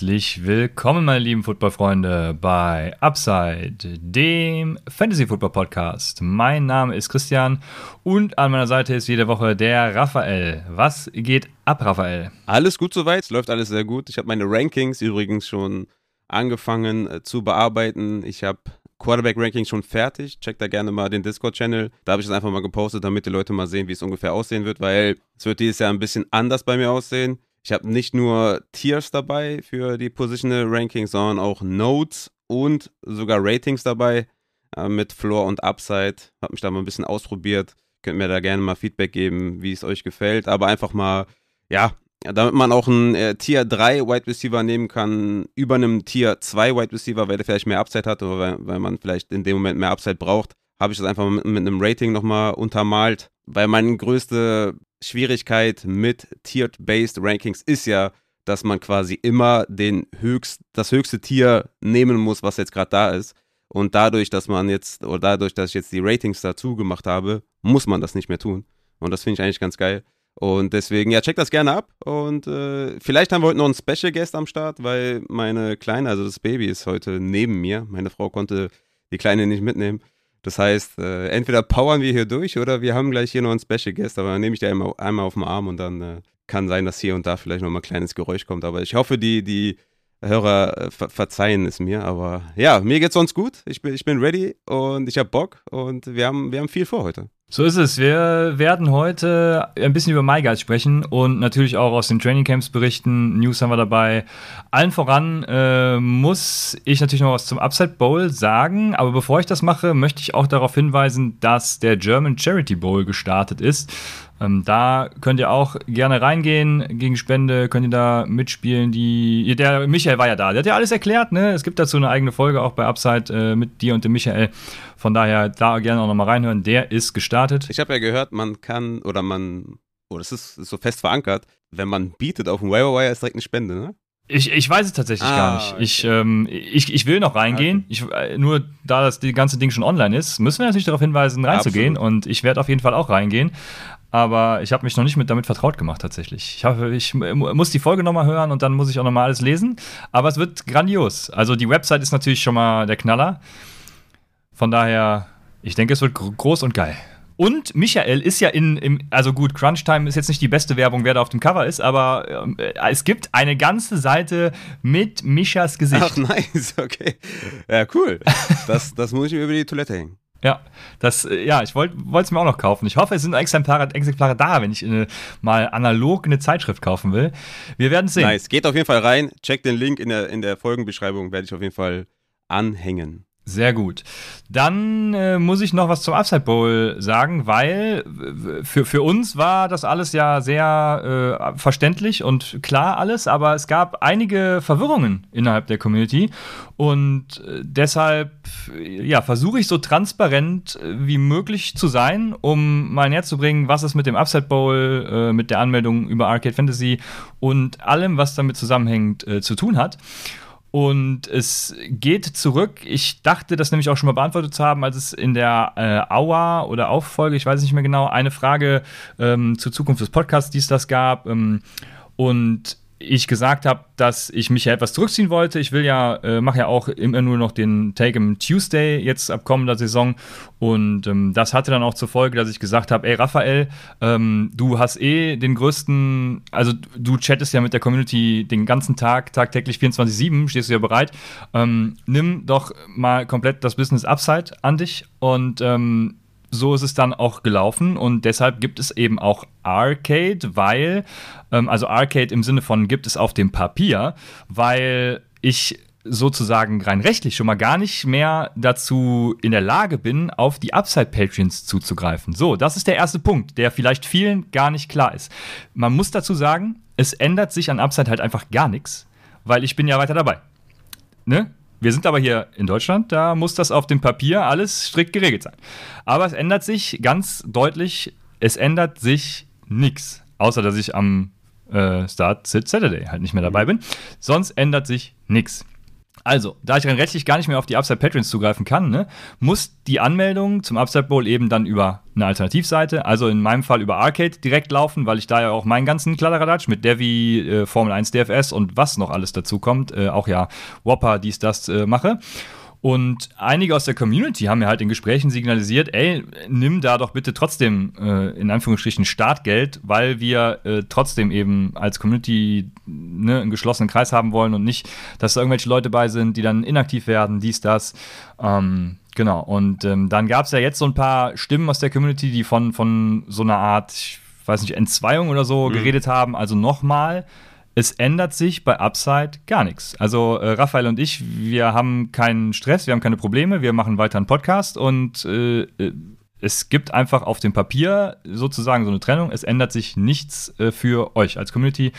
Herzlich willkommen, meine lieben Footballfreunde, bei Upside, dem Fantasy Football Podcast. Mein Name ist Christian und an meiner Seite ist jede Woche der Raphael. Was geht ab, Raphael? Alles gut soweit, läuft alles sehr gut. Ich habe meine Rankings übrigens schon angefangen äh, zu bearbeiten. Ich habe Quarterback-Ranking schon fertig. Checkt da gerne mal den Discord-Channel. Da habe ich es einfach mal gepostet, damit die Leute mal sehen, wie es ungefähr aussehen wird, weil es wird dieses Jahr ein bisschen anders bei mir aussehen. Ich habe nicht nur Tiers dabei für die Positional Rankings, sondern auch Notes und sogar Ratings dabei äh, mit Floor und Upside. Habe mich da mal ein bisschen ausprobiert. Könnt mir da gerne mal Feedback geben, wie es euch gefällt. Aber einfach mal, ja, damit man auch einen äh, Tier 3 Wide Receiver nehmen kann, über einem Tier 2 Wide Receiver, weil der vielleicht mehr Upside hat oder weil, weil man vielleicht in dem Moment mehr Upside braucht, habe ich das einfach mit, mit einem Rating nochmal untermalt. Weil meine größte Schwierigkeit mit Tiered-Based Rankings ist ja, dass man quasi immer den höchst, das höchste Tier nehmen muss, was jetzt gerade da ist. Und dadurch, dass man jetzt, oder dadurch, dass ich jetzt die Ratings dazu gemacht habe, muss man das nicht mehr tun. Und das finde ich eigentlich ganz geil. Und deswegen, ja, check das gerne ab. Und äh, vielleicht haben wir heute noch einen Special Guest am Start, weil meine Kleine, also das Baby, ist heute neben mir. Meine Frau konnte die Kleine nicht mitnehmen. Das heißt, äh, entweder powern wir hier durch oder wir haben gleich hier noch einen Special Guest, aber dann nehme ich dir einmal, einmal auf den Arm und dann äh, kann sein, dass hier und da vielleicht noch mal ein kleines Geräusch kommt. Aber ich hoffe, die, die Hörer äh, ver verzeihen es mir. Aber ja, mir geht's sonst gut. Ich bin, ich bin ready und ich habe Bock und wir haben, wir haben viel vor heute. So ist es. Wir werden heute ein bisschen über MyGuides sprechen und natürlich auch aus den Trainingcamps berichten. News haben wir dabei. Allen voran äh, muss ich natürlich noch was zum Upside Bowl sagen. Aber bevor ich das mache, möchte ich auch darauf hinweisen, dass der German Charity Bowl gestartet ist. Ähm, da könnt ihr auch gerne reingehen. Gegen Spende könnt ihr da mitspielen. Die, der Michael war ja da. Der hat ja alles erklärt. Ne? Es gibt dazu eine eigene Folge auch bei Upside äh, mit dir und dem Michael. Von daher da gerne auch nochmal reinhören. Der ist gestartet. Ich habe ja gehört, man kann oder man, oder oh, es ist, ist so fest verankert, wenn man bietet auf dem Wire ist direkt eine Spende, ne? Ich, ich weiß es tatsächlich ah, gar nicht. Okay. Ich, ähm, ich, ich will noch reingehen. Ich, äh, nur da das die ganze Ding schon online ist, müssen wir natürlich darauf hinweisen, reinzugehen. Absolut. Und ich werde auf jeden Fall auch reingehen aber ich habe mich noch nicht mit damit vertraut gemacht tatsächlich. Ich, hab, ich muss die Folge nochmal hören und dann muss ich auch nochmal alles lesen. Aber es wird grandios. Also die Website ist natürlich schon mal der Knaller. Von daher, ich denke, es wird groß und geil. Und Michael ist ja in, im, also gut, Crunchtime ist jetzt nicht die beste Werbung, wer da auf dem Cover ist, aber äh, es gibt eine ganze Seite mit Michas Gesicht. Ach, nice, okay. Ja, cool. Das, das muss ich mir über die Toilette hängen. Ja, das, äh, ja, ich wollte es mir auch noch kaufen. Ich hoffe, es sind Exemplare, Exemplare da, wenn ich eine, mal analog eine Zeitschrift kaufen will. Wir werden sehen. Nice. Geht auf jeden Fall rein. Checkt den Link in der, in der Folgenbeschreibung, werde ich auf jeden Fall anhängen. Sehr gut. Dann äh, muss ich noch was zum Upside Bowl sagen, weil für, für uns war das alles ja sehr äh, verständlich und klar alles, aber es gab einige Verwirrungen innerhalb der Community und äh, deshalb ja, versuche ich so transparent äh, wie möglich zu sein, um mal näher zu bringen, was es mit dem Upside Bowl, äh, mit der Anmeldung über Arcade Fantasy und allem, was damit zusammenhängt, äh, zu tun hat. Und es geht zurück. Ich dachte, das nämlich auch schon mal beantwortet zu haben, als es in der äh, Aua oder Auffolge, ich weiß nicht mehr genau, eine Frage ähm, zur Zukunft des Podcasts, die es das gab. Ähm, und ich gesagt habe, dass ich mich ja etwas zurückziehen wollte. Ich will ja, äh, mache ja auch immer nur noch den Take im Tuesday jetzt ab kommender Saison. Und ähm, das hatte dann auch zur Folge, dass ich gesagt habe, ey Raphael, ähm, du hast eh den größten, also du chattest ja mit der Community den ganzen Tag, tagtäglich 24-7, stehst du ja bereit. Ähm, nimm doch mal komplett das Business Upside an dich und ähm, so ist es dann auch gelaufen und deshalb gibt es eben auch Arcade, weil, ähm, also Arcade im Sinne von gibt es auf dem Papier, weil ich sozusagen rein rechtlich schon mal gar nicht mehr dazu in der Lage bin, auf die Upside-Patreons zuzugreifen. So, das ist der erste Punkt, der vielleicht vielen gar nicht klar ist. Man muss dazu sagen, es ändert sich an Upside halt einfach gar nichts, weil ich bin ja weiter dabei. Ne? Wir sind aber hier in Deutschland, da muss das auf dem Papier alles strikt geregelt sein. Aber es ändert sich ganz deutlich, es ändert sich nichts, außer dass ich am äh, Start Sit Saturday halt nicht mehr dabei bin. Sonst ändert sich nichts. Also, da ich rein rechtlich gar nicht mehr auf die Upside Patrons zugreifen kann, ne, muss die Anmeldung zum Upside Bowl eben dann über eine Alternativseite, also in meinem Fall über Arcade direkt laufen, weil ich da ja auch meinen ganzen Kladderadatsch mit Devi, äh, Formel 1 DFS und was noch alles dazu kommt, äh, auch ja Whopper, dies, das äh, mache. Und einige aus der Community haben mir halt in Gesprächen signalisiert, ey, nimm da doch bitte trotzdem äh, in Anführungsstrichen Startgeld, weil wir äh, trotzdem eben als Community ne, einen geschlossenen Kreis haben wollen und nicht, dass da irgendwelche Leute bei sind, die dann inaktiv werden, dies, das. Ähm, genau. Und ähm, dann gab es ja jetzt so ein paar Stimmen aus der Community, die von, von so einer Art, ich weiß nicht, Entzweiung oder so mhm. geredet haben. Also nochmal es ändert sich bei Upside gar nichts. Also äh, Raphael und ich, wir haben keinen Stress, wir haben keine Probleme, wir machen weiter einen Podcast und äh, äh, es gibt einfach auf dem Papier sozusagen so eine Trennung. Es ändert sich nichts äh, für euch als Community.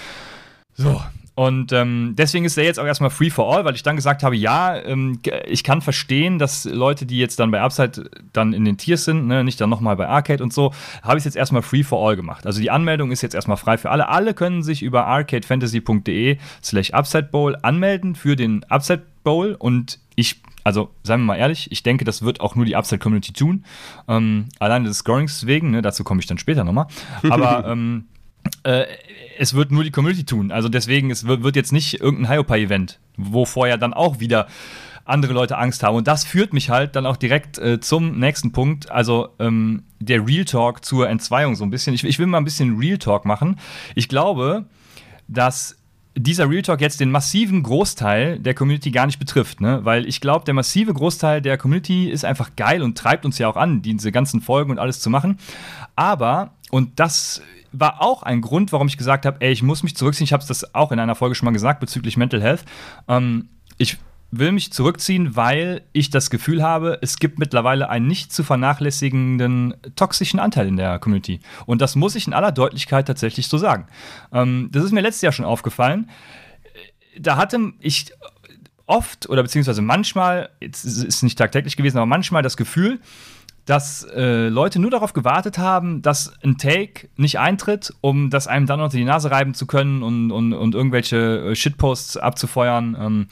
So, und ähm, deswegen ist er jetzt auch erstmal free for all, weil ich dann gesagt habe, ja, ähm, ich kann verstehen, dass Leute, die jetzt dann bei Upside dann in den Tiers sind, ne, nicht dann nochmal bei Arcade und so, habe ich es jetzt erstmal free for all gemacht. Also die Anmeldung ist jetzt erstmal frei für alle. Alle können sich über arcadefantasy.de slash Upside Bowl anmelden für den Upside Bowl und ich also seien wir mal ehrlich, ich denke, das wird auch nur die Upside Community tun. Ähm, alleine des Scorings wegen, ne, dazu komme ich dann später nochmal. Aber ähm, äh, es wird nur die Community tun. Also deswegen, es wird jetzt nicht irgendein Hyopai-Event, wo vorher dann auch wieder andere Leute Angst haben. Und das führt mich halt dann auch direkt äh, zum nächsten Punkt. Also ähm, der Real Talk zur Entzweiung so ein bisschen. Ich, ich, will mal ein bisschen Real Talk machen. Ich glaube, dass dieser Real Talk jetzt den massiven Großteil der Community gar nicht betrifft, ne? Weil ich glaube, der massive Großteil der Community ist einfach geil und treibt uns ja auch an, diese ganzen Folgen und alles zu machen. Aber, und das war auch ein Grund, warum ich gesagt habe, ey, ich muss mich zurückziehen. Ich habe das auch in einer Folge schon mal gesagt bezüglich Mental Health. Ähm, ich will mich zurückziehen, weil ich das Gefühl habe, es gibt mittlerweile einen nicht zu vernachlässigenden toxischen Anteil in der Community. Und das muss ich in aller Deutlichkeit tatsächlich so sagen. Ähm, das ist mir letztes Jahr schon aufgefallen. Da hatte ich oft oder beziehungsweise manchmal, jetzt ist es nicht tagtäglich gewesen, aber manchmal das Gefühl, dass äh, Leute nur darauf gewartet haben, dass ein Take nicht eintritt, um das einem dann unter die Nase reiben zu können und, und, und irgendwelche äh, Shitposts abzufeuern. Ähm,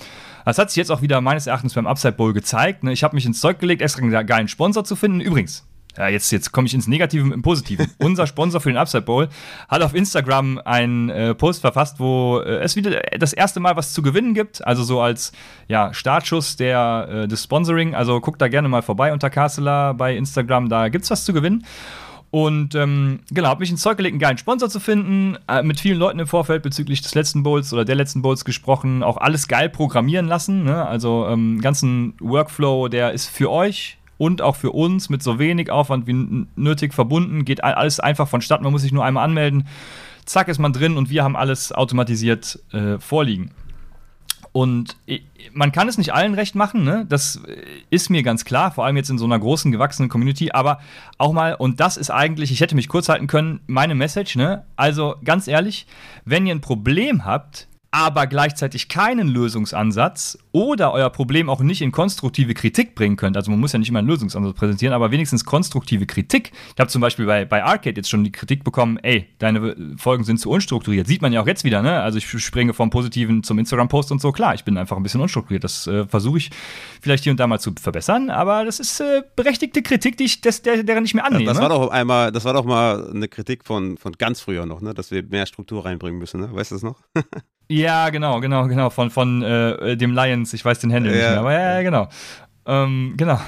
das hat sich jetzt auch wieder meines Erachtens beim Upside Bowl gezeigt. Ne? Ich habe mich ins Zeug gelegt, extra einen geilen Sponsor zu finden. Übrigens, ja, jetzt, jetzt komme ich ins Negative im Positiven. Unser Sponsor für den Upside Bowl hat auf Instagram einen äh, Post verfasst, wo äh, es wieder das erste Mal was zu gewinnen gibt. Also so als ja, Startschuss der, äh, des Sponsoring. Also guckt da gerne mal vorbei unter Castler bei Instagram, da gibt es was zu gewinnen. Und ähm, genau, habe mich ins Zeug gelegt, einen geilen Sponsor zu finden, äh, mit vielen Leuten im Vorfeld bezüglich des letzten Bowls oder der letzten Bowls gesprochen, auch alles geil programmieren lassen. Ne? Also ähm, ganzen Workflow, der ist für euch und auch für uns mit so wenig Aufwand wie nötig verbunden. Geht alles einfach vonstatten. Man muss sich nur einmal anmelden. Zack, ist man drin und wir haben alles automatisiert äh, vorliegen. Und man kann es nicht allen recht machen, ne? das äh, ist mir ganz klar, vor allem jetzt in so einer großen, gewachsenen Community, aber auch mal, und das ist eigentlich, ich hätte mich kurz halten können, meine Message, ne? also ganz ehrlich, wenn ihr ein Problem habt, aber gleichzeitig keinen Lösungsansatz oder euer Problem auch nicht in konstruktive Kritik bringen könnt. Also man muss ja nicht immer einen Lösungsansatz präsentieren, aber wenigstens konstruktive Kritik. Ich habe zum Beispiel bei, bei Arcade jetzt schon die Kritik bekommen, ey, deine Folgen sind zu unstrukturiert. Sieht man ja auch jetzt wieder, ne? Also ich springe vom Positiven zum Instagram-Post und so. Klar, ich bin einfach ein bisschen unstrukturiert. Das äh, versuche ich vielleicht hier und da mal zu verbessern, aber das ist äh, berechtigte Kritik, die ich, des, der, deren ich mir annehme. Das war doch einmal, das war doch mal eine Kritik von, von ganz früher noch, ne? Dass wir mehr Struktur reinbringen müssen, ne? Weißt du das noch? Ja, genau, genau, genau. Von, von äh, dem Lions, ich weiß den Händel ja. nicht mehr, aber ja, ja genau. Ähm, genau.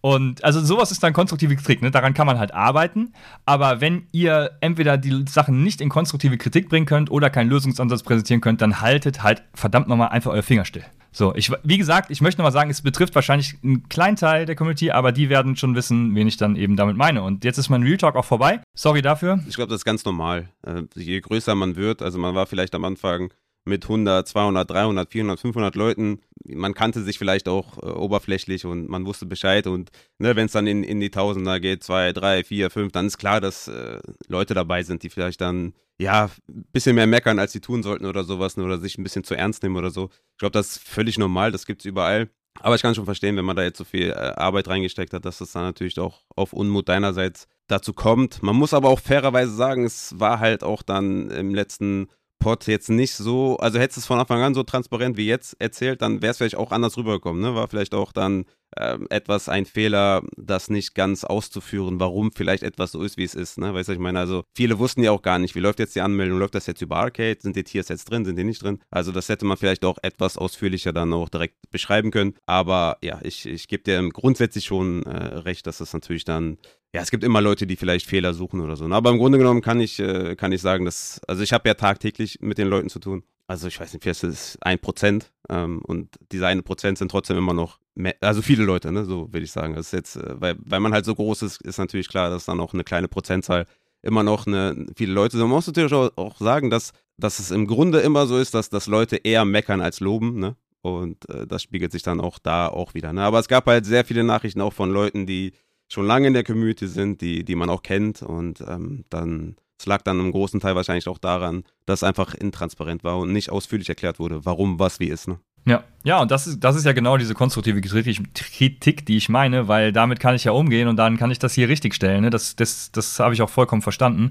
Und also sowas ist dann konstruktive Kritik, ne? daran kann man halt arbeiten. Aber wenn ihr entweder die Sachen nicht in konstruktive Kritik bringen könnt oder keinen Lösungsansatz präsentieren könnt, dann haltet halt verdammt nochmal einfach euer Finger still. So, ich, wie gesagt, ich möchte nochmal sagen, es betrifft wahrscheinlich einen kleinen Teil der Community, aber die werden schon wissen, wen ich dann eben damit meine. Und jetzt ist mein Real Talk auch vorbei. Sorry dafür. Ich glaube, das ist ganz normal. Äh, je größer man wird, also man war vielleicht am Anfang mit 100, 200, 300, 400, 500 Leuten. Man kannte sich vielleicht auch äh, oberflächlich und man wusste Bescheid. Und ne, wenn es dann in, in die Tausender geht, zwei, drei, vier, fünf, dann ist klar, dass äh, Leute dabei sind, die vielleicht dann ja ein bisschen mehr meckern, als sie tun sollten oder sowas ne, oder sich ein bisschen zu ernst nehmen oder so. Ich glaube, das ist völlig normal, das gibt es überall. Aber ich kann schon verstehen, wenn man da jetzt so viel äh, Arbeit reingesteckt hat, dass das dann natürlich auch auf Unmut deinerseits dazu kommt. Man muss aber auch fairerweise sagen, es war halt auch dann im letzten Pod jetzt nicht so, also hättest du es von Anfang an so transparent wie jetzt erzählt, dann wäre es vielleicht auch anders rübergekommen, ne? War vielleicht auch dann ähm, etwas ein Fehler, das nicht ganz auszuführen, warum vielleicht etwas so ist, wie es ist, ne? Weißt du, ich meine, also viele wussten ja auch gar nicht, wie läuft jetzt die Anmeldung, läuft das jetzt über Arcade, sind die Tiers jetzt drin, sind die nicht drin? Also das hätte man vielleicht auch etwas ausführlicher dann auch direkt beschreiben können, aber ja, ich, ich gebe dir grundsätzlich schon äh, recht, dass das natürlich dann ja, es gibt immer Leute, die vielleicht Fehler suchen oder so. Ne? Aber im Grunde genommen kann ich, äh, kann ich sagen, dass, also ich habe ja tagtäglich mit den Leuten zu tun. Also ich weiß nicht, vielleicht ist es ein Prozent ähm, und diese eine Prozent sind trotzdem immer noch, mehr, also viele Leute, ne, so würde ich sagen. Das ist jetzt, äh, weil, weil man halt so groß ist, ist natürlich klar, dass dann auch eine kleine Prozentzahl immer noch eine, viele Leute sind. Man muss natürlich auch, auch sagen, dass, dass es im Grunde immer so ist, dass, dass Leute eher meckern als loben, ne? Und äh, das spiegelt sich dann auch da auch wieder. Ne? Aber es gab halt sehr viele Nachrichten auch von Leuten, die schon lange in der Community sind, die, die man auch kennt. Und ähm, dann, es lag dann im großen Teil wahrscheinlich auch daran, dass einfach intransparent war und nicht ausführlich erklärt wurde, warum was wie ist. Ne? Ja, ja, und das ist, das ist ja genau diese konstruktive Kritik, die ich meine, weil damit kann ich ja umgehen und dann kann ich das hier richtigstellen. Ne? Das, das, das habe ich auch vollkommen verstanden.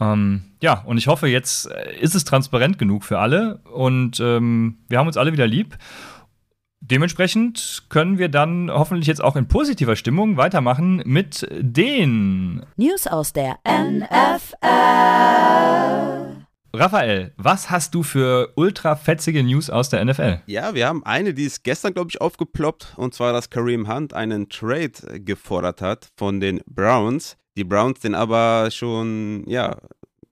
Ähm, ja, und ich hoffe, jetzt ist es transparent genug für alle und ähm, wir haben uns alle wieder lieb. Dementsprechend können wir dann hoffentlich jetzt auch in positiver Stimmung weitermachen mit den News aus der NFL. Raphael, was hast du für ultra fetzige News aus der NFL? Ja, wir haben eine, die ist gestern, glaube ich, aufgeploppt, und zwar, dass Kareem Hunt einen Trade gefordert hat von den Browns. Die Browns den aber schon, ja,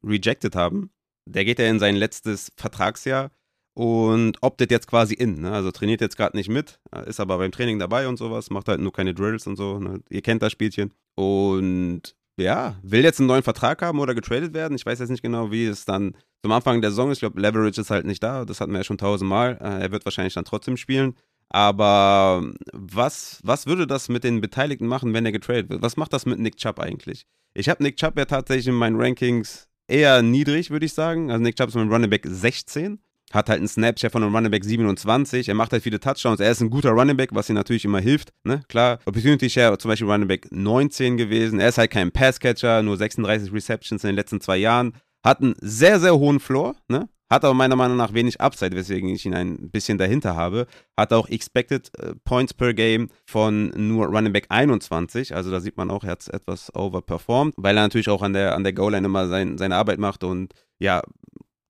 rejected haben. Der geht ja in sein letztes Vertragsjahr und optet jetzt quasi in. Ne? Also trainiert jetzt gerade nicht mit, ist aber beim Training dabei und sowas, macht halt nur keine Drills und so. Ne? Ihr kennt das Spielchen. Und ja, will jetzt einen neuen Vertrag haben oder getradet werden. Ich weiß jetzt nicht genau, wie es dann zum Anfang der Saison ist. Ich glaube, Leverage ist halt nicht da. Das hatten wir ja schon tausendmal. Äh, er wird wahrscheinlich dann trotzdem spielen. Aber was, was würde das mit den Beteiligten machen, wenn er getradet wird? Was macht das mit Nick Chubb eigentlich? Ich habe Nick Chubb ja tatsächlich in meinen Rankings eher niedrig, würde ich sagen. Also Nick Chubb ist mein Running Back 16 hat halt einen Snapshare von einem Running Back 27, er macht halt viele Touchdowns, er ist ein guter Running Back, was ihm natürlich immer hilft, ne? Klar, Opportunity Share zum Beispiel Running Back 19 gewesen, er ist halt kein Passcatcher, nur 36 Receptions in den letzten zwei Jahren, hat einen sehr, sehr hohen Floor, ne? Hat aber meiner Meinung nach wenig Upside, weswegen ich ihn ein bisschen dahinter habe. Hat auch Expected äh, Points per Game von nur Running Back 21. Also da sieht man auch, er hat etwas overperformed, weil er natürlich auch an der, an der Goal-Line immer sein, seine Arbeit macht und ja,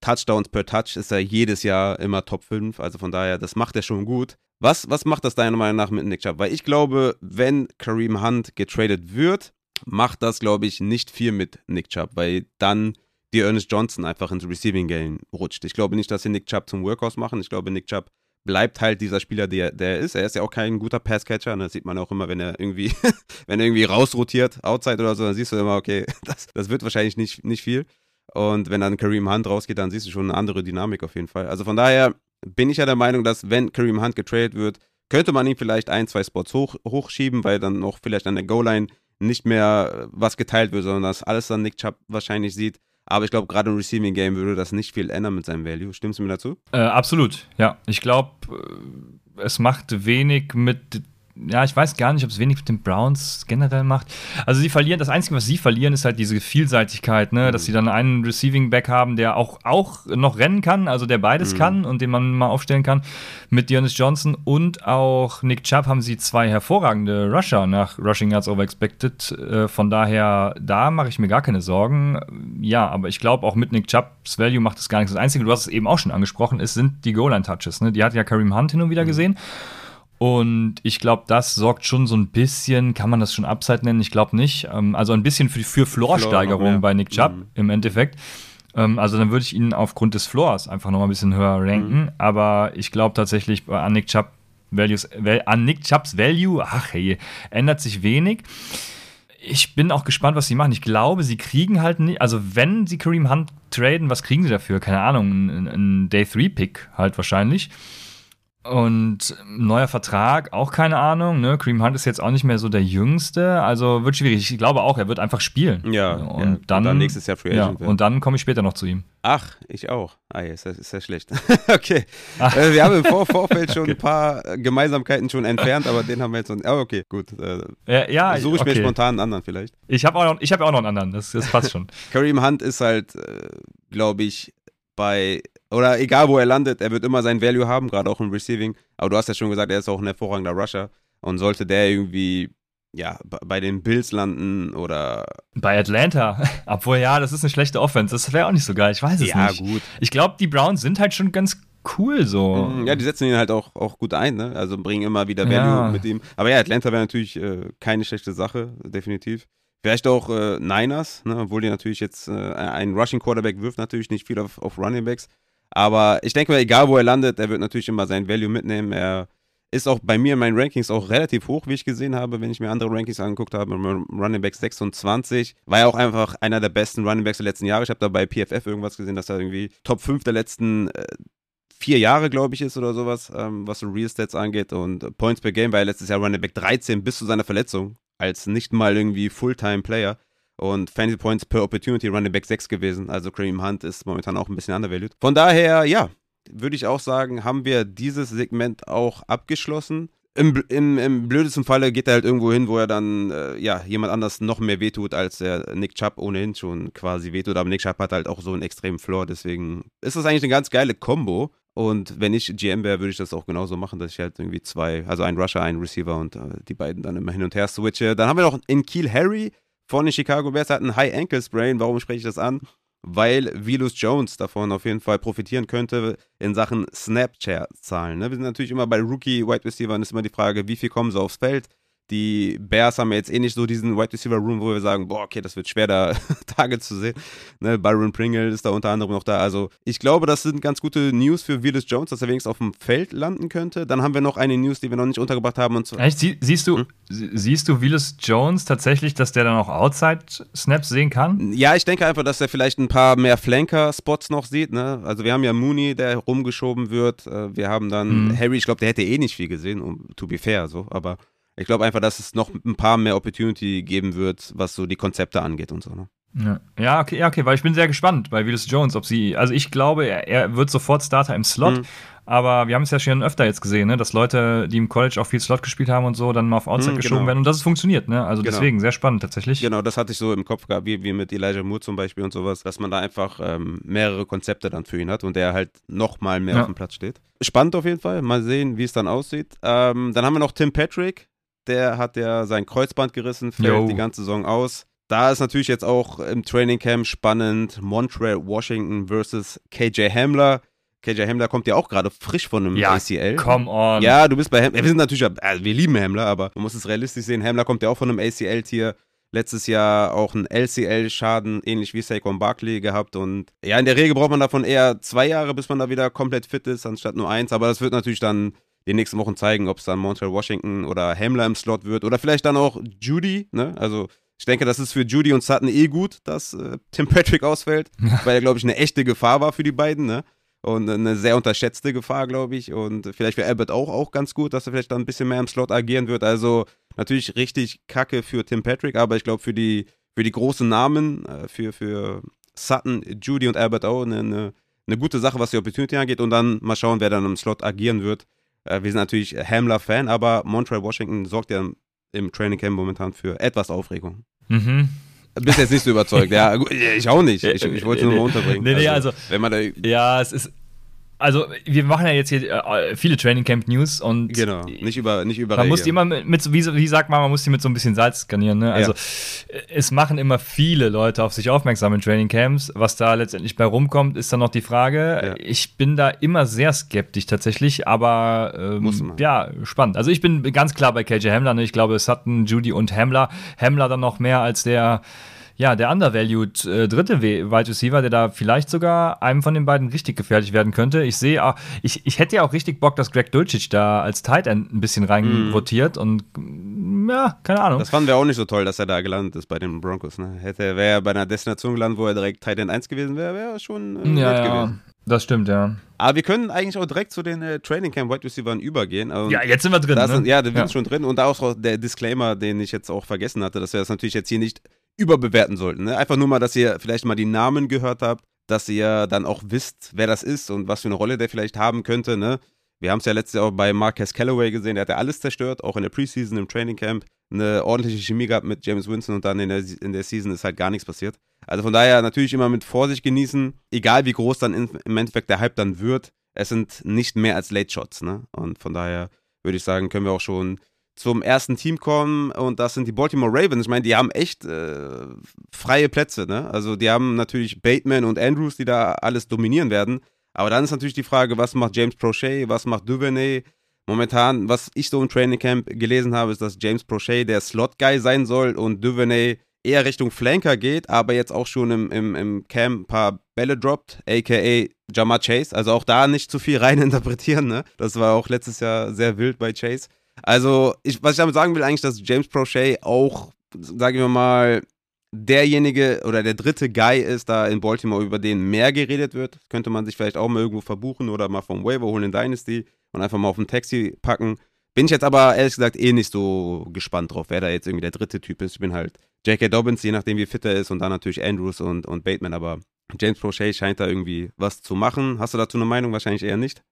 Touchdowns per Touch ist er jedes Jahr immer Top 5. Also von daher, das macht er schon gut. Was, was macht das deiner Meinung nach mit Nick Chubb? Weil ich glaube, wenn Kareem Hunt getradet wird, macht das, glaube ich, nicht viel mit Nick Chubb, weil dann die Ernest Johnson einfach ins Receiving Game rutscht. Ich glaube nicht, dass sie Nick Chubb zum Workhouse machen. Ich glaube, Nick Chubb bleibt halt dieser Spieler, der, der er ist. Er ist ja auch kein guter Passcatcher. Ne? Das sieht man auch immer, wenn er irgendwie, wenn er irgendwie rausrotiert, outside oder so, dann siehst du immer, okay, das, das wird wahrscheinlich nicht, nicht viel. Und wenn dann Kareem Hunt rausgeht, dann siehst du schon eine andere Dynamik auf jeden Fall. Also von daher bin ich ja der Meinung, dass wenn Kareem Hunt getradet wird, könnte man ihn vielleicht ein, zwei Spots hoch, hochschieben, weil dann noch vielleicht an der Goal-Line nicht mehr was geteilt wird, sondern dass alles dann Nick Chubb wahrscheinlich sieht. Aber ich glaube, gerade im Receiving Game würde das nicht viel ändern mit seinem Value. Stimmst du mir dazu? Äh, absolut, ja. Ich glaube, äh, es macht wenig mit ja, ich weiß gar nicht, ob es wenig mit den Browns generell macht. Also sie verlieren, das Einzige, was sie verlieren, ist halt diese Vielseitigkeit, ne? Mhm. dass sie dann einen Receiving Back haben, der auch, auch noch rennen kann, also der beides mhm. kann und den man mal aufstellen kann. Mit Dionys Johnson und auch Nick Chubb haben sie zwei hervorragende Rusher nach Rushing Yards Over Expected. Äh, von daher, da mache ich mir gar keine Sorgen. Ja, aber ich glaube, auch mit Nick Chubbs Value macht es gar nichts. Das Einzige, du hast es eben auch schon angesprochen, ist, sind die Goal-Line-Touches. Ne? Die hat ja Kareem Hunt hin und wieder mhm. gesehen. Und ich glaube, das sorgt schon so ein bisschen, kann man das schon Upside nennen? Ich glaube nicht. Ähm, also ein bisschen für, für Floorsteigerung Floor bei Nick Chubb mhm. im Endeffekt. Ähm, also dann würde ich ihn aufgrund des Floors einfach noch mal ein bisschen höher ranken. Mhm. Aber ich glaube tatsächlich an Nick Chubb Values, an Nick Chubbs Value, ach hey, ändert sich wenig. Ich bin auch gespannt, was sie machen. Ich glaube, sie kriegen halt nicht, also wenn sie Kareem Hunt traden, was kriegen sie dafür? Keine Ahnung, ein, ein Day-3-Pick halt wahrscheinlich. Und neuer Vertrag, auch keine Ahnung. Ne? Cream Hunt ist jetzt auch nicht mehr so der Jüngste. Also wird schwierig. Ich glaube auch, er wird einfach spielen. Ja. Und, ja. Dann, und dann nächstes Jahr Free Agent. Ja, und dann komme ich später noch zu ihm. Ach, ich auch. Ah, ist ja, ist ja schlecht. okay. Äh, wir haben im Vor Vorfeld schon okay. ein paar Gemeinsamkeiten schon entfernt, aber den haben wir jetzt. noch. Oh, okay, gut. Äh, ja, ja, suche ich okay. mir spontan einen anderen vielleicht. Ich habe auch, noch, hab auch noch einen anderen. Das, das passt schon. Kareem Hunt ist halt, äh, glaube ich, bei, oder egal wo er landet, er wird immer sein Value haben, gerade auch im Receiving. Aber du hast ja schon gesagt, er ist auch ein hervorragender Rusher. Und sollte der irgendwie ja, bei den Bills landen oder. Bei Atlanta. Obwohl, ja, das ist eine schlechte Offense. Das wäre auch nicht so geil. Ich weiß es ja, nicht. Ja, gut. Ich glaube, die Browns sind halt schon ganz cool so. Mhm, ja, die setzen ihn halt auch, auch gut ein, ne? Also bringen immer wieder Value ja. mit ihm. Aber ja, Atlanta wäre natürlich äh, keine schlechte Sache, definitiv. Vielleicht auch äh, Niners, ne? obwohl die natürlich jetzt äh, ein Rushing Quarterback wirft natürlich nicht viel auf, auf Running Backs. Aber ich denke mal, egal wo er landet, er wird natürlich immer sein Value mitnehmen. Er ist auch bei mir in meinen Rankings auch relativ hoch, wie ich gesehen habe, wenn ich mir andere Rankings angeguckt habe. Running Back 26 war ja auch einfach einer der besten Running Backs der letzten Jahre. Ich habe da bei PFF irgendwas gesehen, dass er irgendwie Top 5 der letzten äh, vier Jahre, glaube ich, ist oder sowas, ähm, was so Real Stats angeht. Und Points per Game war ja letztes Jahr Running Back 13 bis zu seiner Verletzung als nicht mal irgendwie Fulltime-Player. Und Fantasy Points per Opportunity Running Back 6 gewesen. Also Cream Hunt ist momentan auch ein bisschen undervalued. Von daher, ja, würde ich auch sagen, haben wir dieses Segment auch abgeschlossen. Im, im, Im, blödesten Falle geht er halt irgendwo hin, wo er dann äh, ja, jemand anders noch mehr wehtut, als der Nick Chubb ohnehin schon quasi wehtut. Aber Nick Chubb hat halt auch so einen extremen Floor, deswegen ist das eigentlich eine ganz geile Combo. Und wenn ich GM wäre, würde ich das auch genauso machen, dass ich halt irgendwie zwei, also einen Rusher, einen Receiver und äh, die beiden dann immer hin und her switche. Dann haben wir noch in Kiel Harry von den Chicago Bears, hat einen High Ankle Sprain. Warum spreche ich das an? weil Vilus Jones davon auf jeden Fall profitieren könnte in Sachen Snapchat-Zahlen. Ne? Wir sind natürlich immer bei Rookie-Wide Receiver, ist immer die Frage, wie viel kommen sie aufs Feld? Die Bears haben ja jetzt eh nicht so diesen Wide Receiver Room, wo wir sagen, boah, okay, das wird schwer, da Tage zu sehen. Ne, Byron Pringle ist da unter anderem noch da. Also ich glaube, das sind ganz gute News für Willis Jones, dass er wenigstens auf dem Feld landen könnte. Dann haben wir noch eine News, die wir noch nicht untergebracht haben. Und Echt? Sie, siehst du, hm? siehst du Willis Jones tatsächlich, dass der dann auch Outside-Snaps sehen kann? Ja, ich denke einfach, dass er vielleicht ein paar mehr Flanker-Spots noch sieht. Ne? Also wir haben ja Mooney, der rumgeschoben wird. Äh, wir haben dann mhm. Harry, ich glaube, der hätte eh nicht viel gesehen, um to be fair, so, aber ich glaube einfach, dass es noch ein paar mehr Opportunity geben wird, was so die Konzepte angeht und so. Ne? Ja. ja, okay, ja, okay, weil ich bin sehr gespannt bei Willis Jones, ob sie, also ich glaube, er, er wird sofort Starter im Slot, mhm. aber wir haben es ja schon öfter jetzt gesehen, ne, dass Leute, die im College auch viel Slot gespielt haben und so, dann mal auf Outside mhm, geschoben genau. werden und dass es funktioniert, ne? Also genau. deswegen sehr spannend tatsächlich. Genau, das hatte ich so im Kopf gehabt, wie, wie mit Elijah Moore zum Beispiel und sowas, dass man da einfach ähm, mehrere Konzepte dann für ihn hat und der halt noch mal mehr ja. auf dem Platz steht. Spannend auf jeden Fall, mal sehen, wie es dann aussieht. Ähm, dann haben wir noch Tim Patrick, der hat ja sein Kreuzband gerissen, fällt Yo. die ganze Saison aus. Da ist natürlich jetzt auch im Training Camp spannend Montreal Washington versus KJ Hamler. KJ Hamler kommt ja auch gerade frisch von einem ja, ACL. Come on. Ja, du bist bei Hamler. Wir sind natürlich, also wir lieben Hamler, aber man muss es realistisch sehen. Hamler kommt ja auch von einem ACL-Tier. Letztes Jahr auch einen LCL-Schaden, ähnlich wie Saquon Barkley gehabt. Und ja, in der Regel braucht man davon eher zwei Jahre, bis man da wieder komplett fit ist, anstatt nur eins. Aber das wird natürlich dann die nächsten Wochen zeigen, ob es dann Montreal Washington oder Hamler im Slot wird oder vielleicht dann auch Judy. Ne? Also ich denke, das ist für Judy und Sutton eh gut, dass äh, Tim Patrick ausfällt, weil er, glaube ich, eine echte Gefahr war für die beiden. Ne? Und eine sehr unterschätzte Gefahr, glaube ich. Und vielleicht für Albert auch, auch ganz gut, dass er vielleicht dann ein bisschen mehr im Slot agieren wird. Also natürlich richtig kacke für Tim Patrick, aber ich glaube, für die, für die großen Namen, äh, für, für Sutton, Judy und Albert auch eine, eine, eine gute Sache, was die Opportunity angeht. Und dann mal schauen, wer dann im Slot agieren wird. Äh, wir sind natürlich Hamler-Fan, aber Montreal Washington sorgt ja im Training Camp momentan für etwas Aufregung. Mhm. Bist jetzt nicht so überzeugt, ja. Ich auch nicht. Ich, ich wollte es nur mal unterbringen. Nee, nee, also, also wenn man da ja, es ist also wir machen ja jetzt hier äh, viele Training Camp News und genau nicht über nicht über man muss die immer mit, mit wie, wie, sagt man man muss die mit so ein bisschen Salz skanieren ne? also ja. es machen immer viele Leute auf sich aufmerksam in Training Camps was da letztendlich bei rumkommt ist dann noch die Frage ja. ich bin da immer sehr skeptisch tatsächlich aber ähm, ja spannend also ich bin ganz klar bei KJ Hamler ne? ich glaube es hatten Judy und Hamler Hamler dann noch mehr als der ja, der undervalued äh, dritte Wide Receiver, der da vielleicht sogar einem von den beiden richtig gefährlich werden könnte. Ich sehe, ah, ich, ich hätte ja auch richtig Bock, dass Greg Dulcich da als Tight End ein bisschen reinrotiert mm. und ja, keine Ahnung. Das fanden wir auch nicht so toll, dass er da gelandet ist bei den Broncos. Ne? Hätte, wäre er bei einer Destination gelandet, wo er direkt Tight End 1 gewesen wäre, wäre er schon äh, ja, nett gewesen. Das stimmt, ja. Aber wir können eigentlich auch direkt zu den äh, Training Camp Wide Receivers übergehen. Und ja, jetzt sind wir drin. Ne? Sind, ja, wir sind ja. schon drin. Und da auch der Disclaimer, den ich jetzt auch vergessen hatte, dass wir das natürlich jetzt hier nicht überbewerten sollten. Ne? Einfach nur mal, dass ihr vielleicht mal die Namen gehört habt, dass ihr dann auch wisst, wer das ist und was für eine Rolle der vielleicht haben könnte. Ne? Wir haben es ja letztes Jahr auch bei Marquez Callaway gesehen, der hat ja alles zerstört, auch in der Preseason, im Training Camp. Eine ordentliche Chemie gehabt mit James Winston und dann in der, in der Season ist halt gar nichts passiert. Also von daher natürlich immer mit Vorsicht genießen, egal wie groß dann im Endeffekt der Hype dann wird. Es sind nicht mehr als Late Shots, ne? Und von daher würde ich sagen, können wir auch schon zum ersten Team kommen und das sind die Baltimore Ravens. Ich meine, die haben echt äh, freie Plätze, ne? Also die haben natürlich Bateman und Andrews, die da alles dominieren werden. Aber dann ist natürlich die Frage, was macht James Prochet, was macht Duvernay? Momentan, was ich so im Training Camp gelesen habe, ist, dass James Prochet der Slot-Guy sein soll und Duvernay eher Richtung Flanker geht, aber jetzt auch schon im, im, im Camp ein paar Bälle droppt, aka Jamar Chase. Also auch da nicht zu viel rein interpretieren, ne? Das war auch letztes Jahr sehr wild bei Chase. Also, ich, was ich damit sagen will, eigentlich, dass James Prochet auch, sagen wir mal, derjenige oder der dritte Guy ist da in Baltimore, über den mehr geredet wird. könnte man sich vielleicht auch mal irgendwo verbuchen oder mal vom Waiver holen in Dynasty und einfach mal auf ein Taxi packen. Bin ich jetzt aber ehrlich gesagt eh nicht so gespannt drauf, wer da jetzt irgendwie der dritte Typ ist. Ich bin halt J.K. Dobbins, je nachdem wie fit er ist und dann natürlich Andrews und, und Bateman, aber James Prochet scheint da irgendwie was zu machen. Hast du dazu eine Meinung? Wahrscheinlich eher nicht.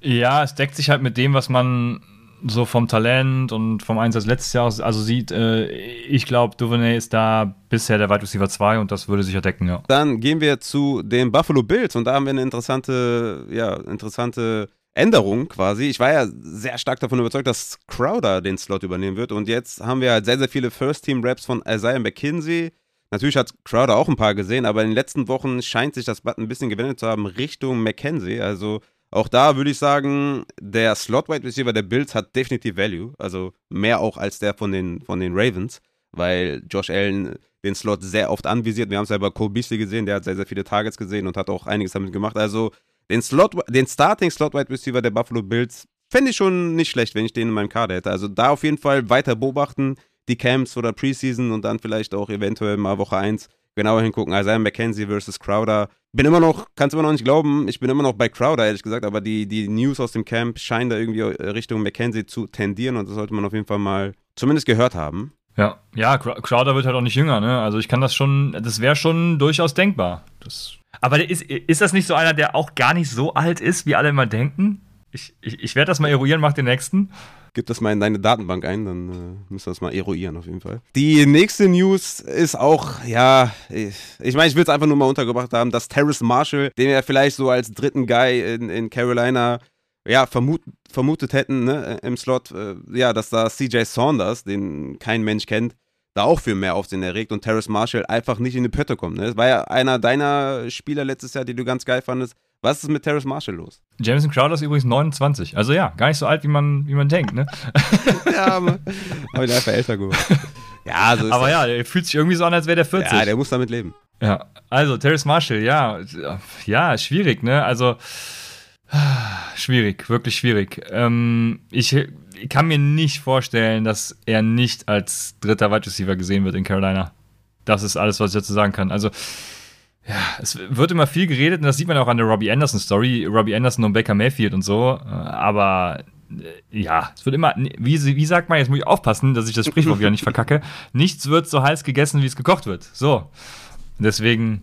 ja, es deckt sich halt mit dem, was man so vom Talent und vom Einsatz letztes Jahr also sieht, äh, ich glaube, Duvernay ist da bisher der Wide Receiver 2 und das würde sich ja decken, ja. Dann gehen wir zu den Buffalo Bills und da haben wir eine interessante, ja, interessante Änderung quasi. Ich war ja sehr stark davon überzeugt, dass Crowder den Slot übernehmen wird und jetzt haben wir halt sehr, sehr viele First-Team-Raps von Isaiah McKinsey. Natürlich hat Crowder auch ein paar gesehen, aber in den letzten Wochen scheint sich das Blatt ein bisschen gewendet zu haben Richtung McKenzie. Also auch da würde ich sagen, der Slot-Wide Receiver der Bills hat definitiv Value. Also mehr auch als der von den, von den Ravens, weil Josh Allen den Slot sehr oft anvisiert. Wir haben es ja bei Cole Beasley gesehen, der hat sehr, sehr viele Targets gesehen und hat auch einiges damit gemacht. Also den, Slot, den Starting Slot-Wide Receiver der Buffalo Bills fände ich schon nicht schlecht, wenn ich den in meinem Kader hätte. Also da auf jeden Fall weiter beobachten, die Camps oder Preseason und dann vielleicht auch eventuell mal Woche 1 genauer hingucken. Isaiah McKenzie versus Crowder. Bin immer noch, kannst immer noch nicht glauben, ich bin immer noch bei Crowder, ehrlich gesagt, aber die, die News aus dem Camp scheinen da irgendwie Richtung McKenzie zu tendieren und das sollte man auf jeden Fall mal zumindest gehört haben. Ja, ja, Crowder wird halt auch nicht jünger, ne? Also ich kann das schon, das wäre schon durchaus denkbar. Das, aber ist, ist das nicht so einer, der auch gar nicht so alt ist, wie alle immer denken? Ich, ich, ich werde das mal eruieren, mach den nächsten. Gib das mal in deine Datenbank ein, dann äh, müssen wir das mal eruieren auf jeden Fall. Die nächste News ist auch, ja, ich, ich meine, ich will es einfach nur mal untergebracht haben, dass Terrace Marshall, den wir vielleicht so als dritten Guy in, in Carolina ja, vermut, vermutet hätten ne, im Slot, äh, ja, dass da CJ Saunders, den kein Mensch kennt, da auch für mehr Aufsehen erregt und Terrace Marshall einfach nicht in die Pötte kommt. Ne? Das war ja einer deiner Spieler letztes Jahr, die du ganz geil fandest. Was ist mit Terrace Marshall los? Jameson Crowder ist übrigens 29. Also ja, gar nicht so alt, wie man, wie man denkt, ne? ja, aber, aber der einfach älter geworden. Ja, so ist Aber das. ja, der fühlt sich irgendwie so an, als wäre der 40. Ja, der muss damit leben. Ja, also Terrace Marshall, ja, ja, schwierig, ne? Also schwierig, wirklich schwierig. Ähm, ich, ich kann mir nicht vorstellen, dass er nicht als dritter Wide Receiver gesehen wird in Carolina. Das ist alles, was ich dazu sagen kann. Also ja, es wird immer viel geredet und das sieht man auch an der Robbie Anderson Story, Robbie Anderson und Baker Mayfield und so. Äh, aber äh, ja, es wird immer, wie, wie sagt man, jetzt muss ich aufpassen, dass ich das Sprichwort wieder nicht verkacke. Nichts wird so heiß gegessen, wie es gekocht wird. So. Deswegen,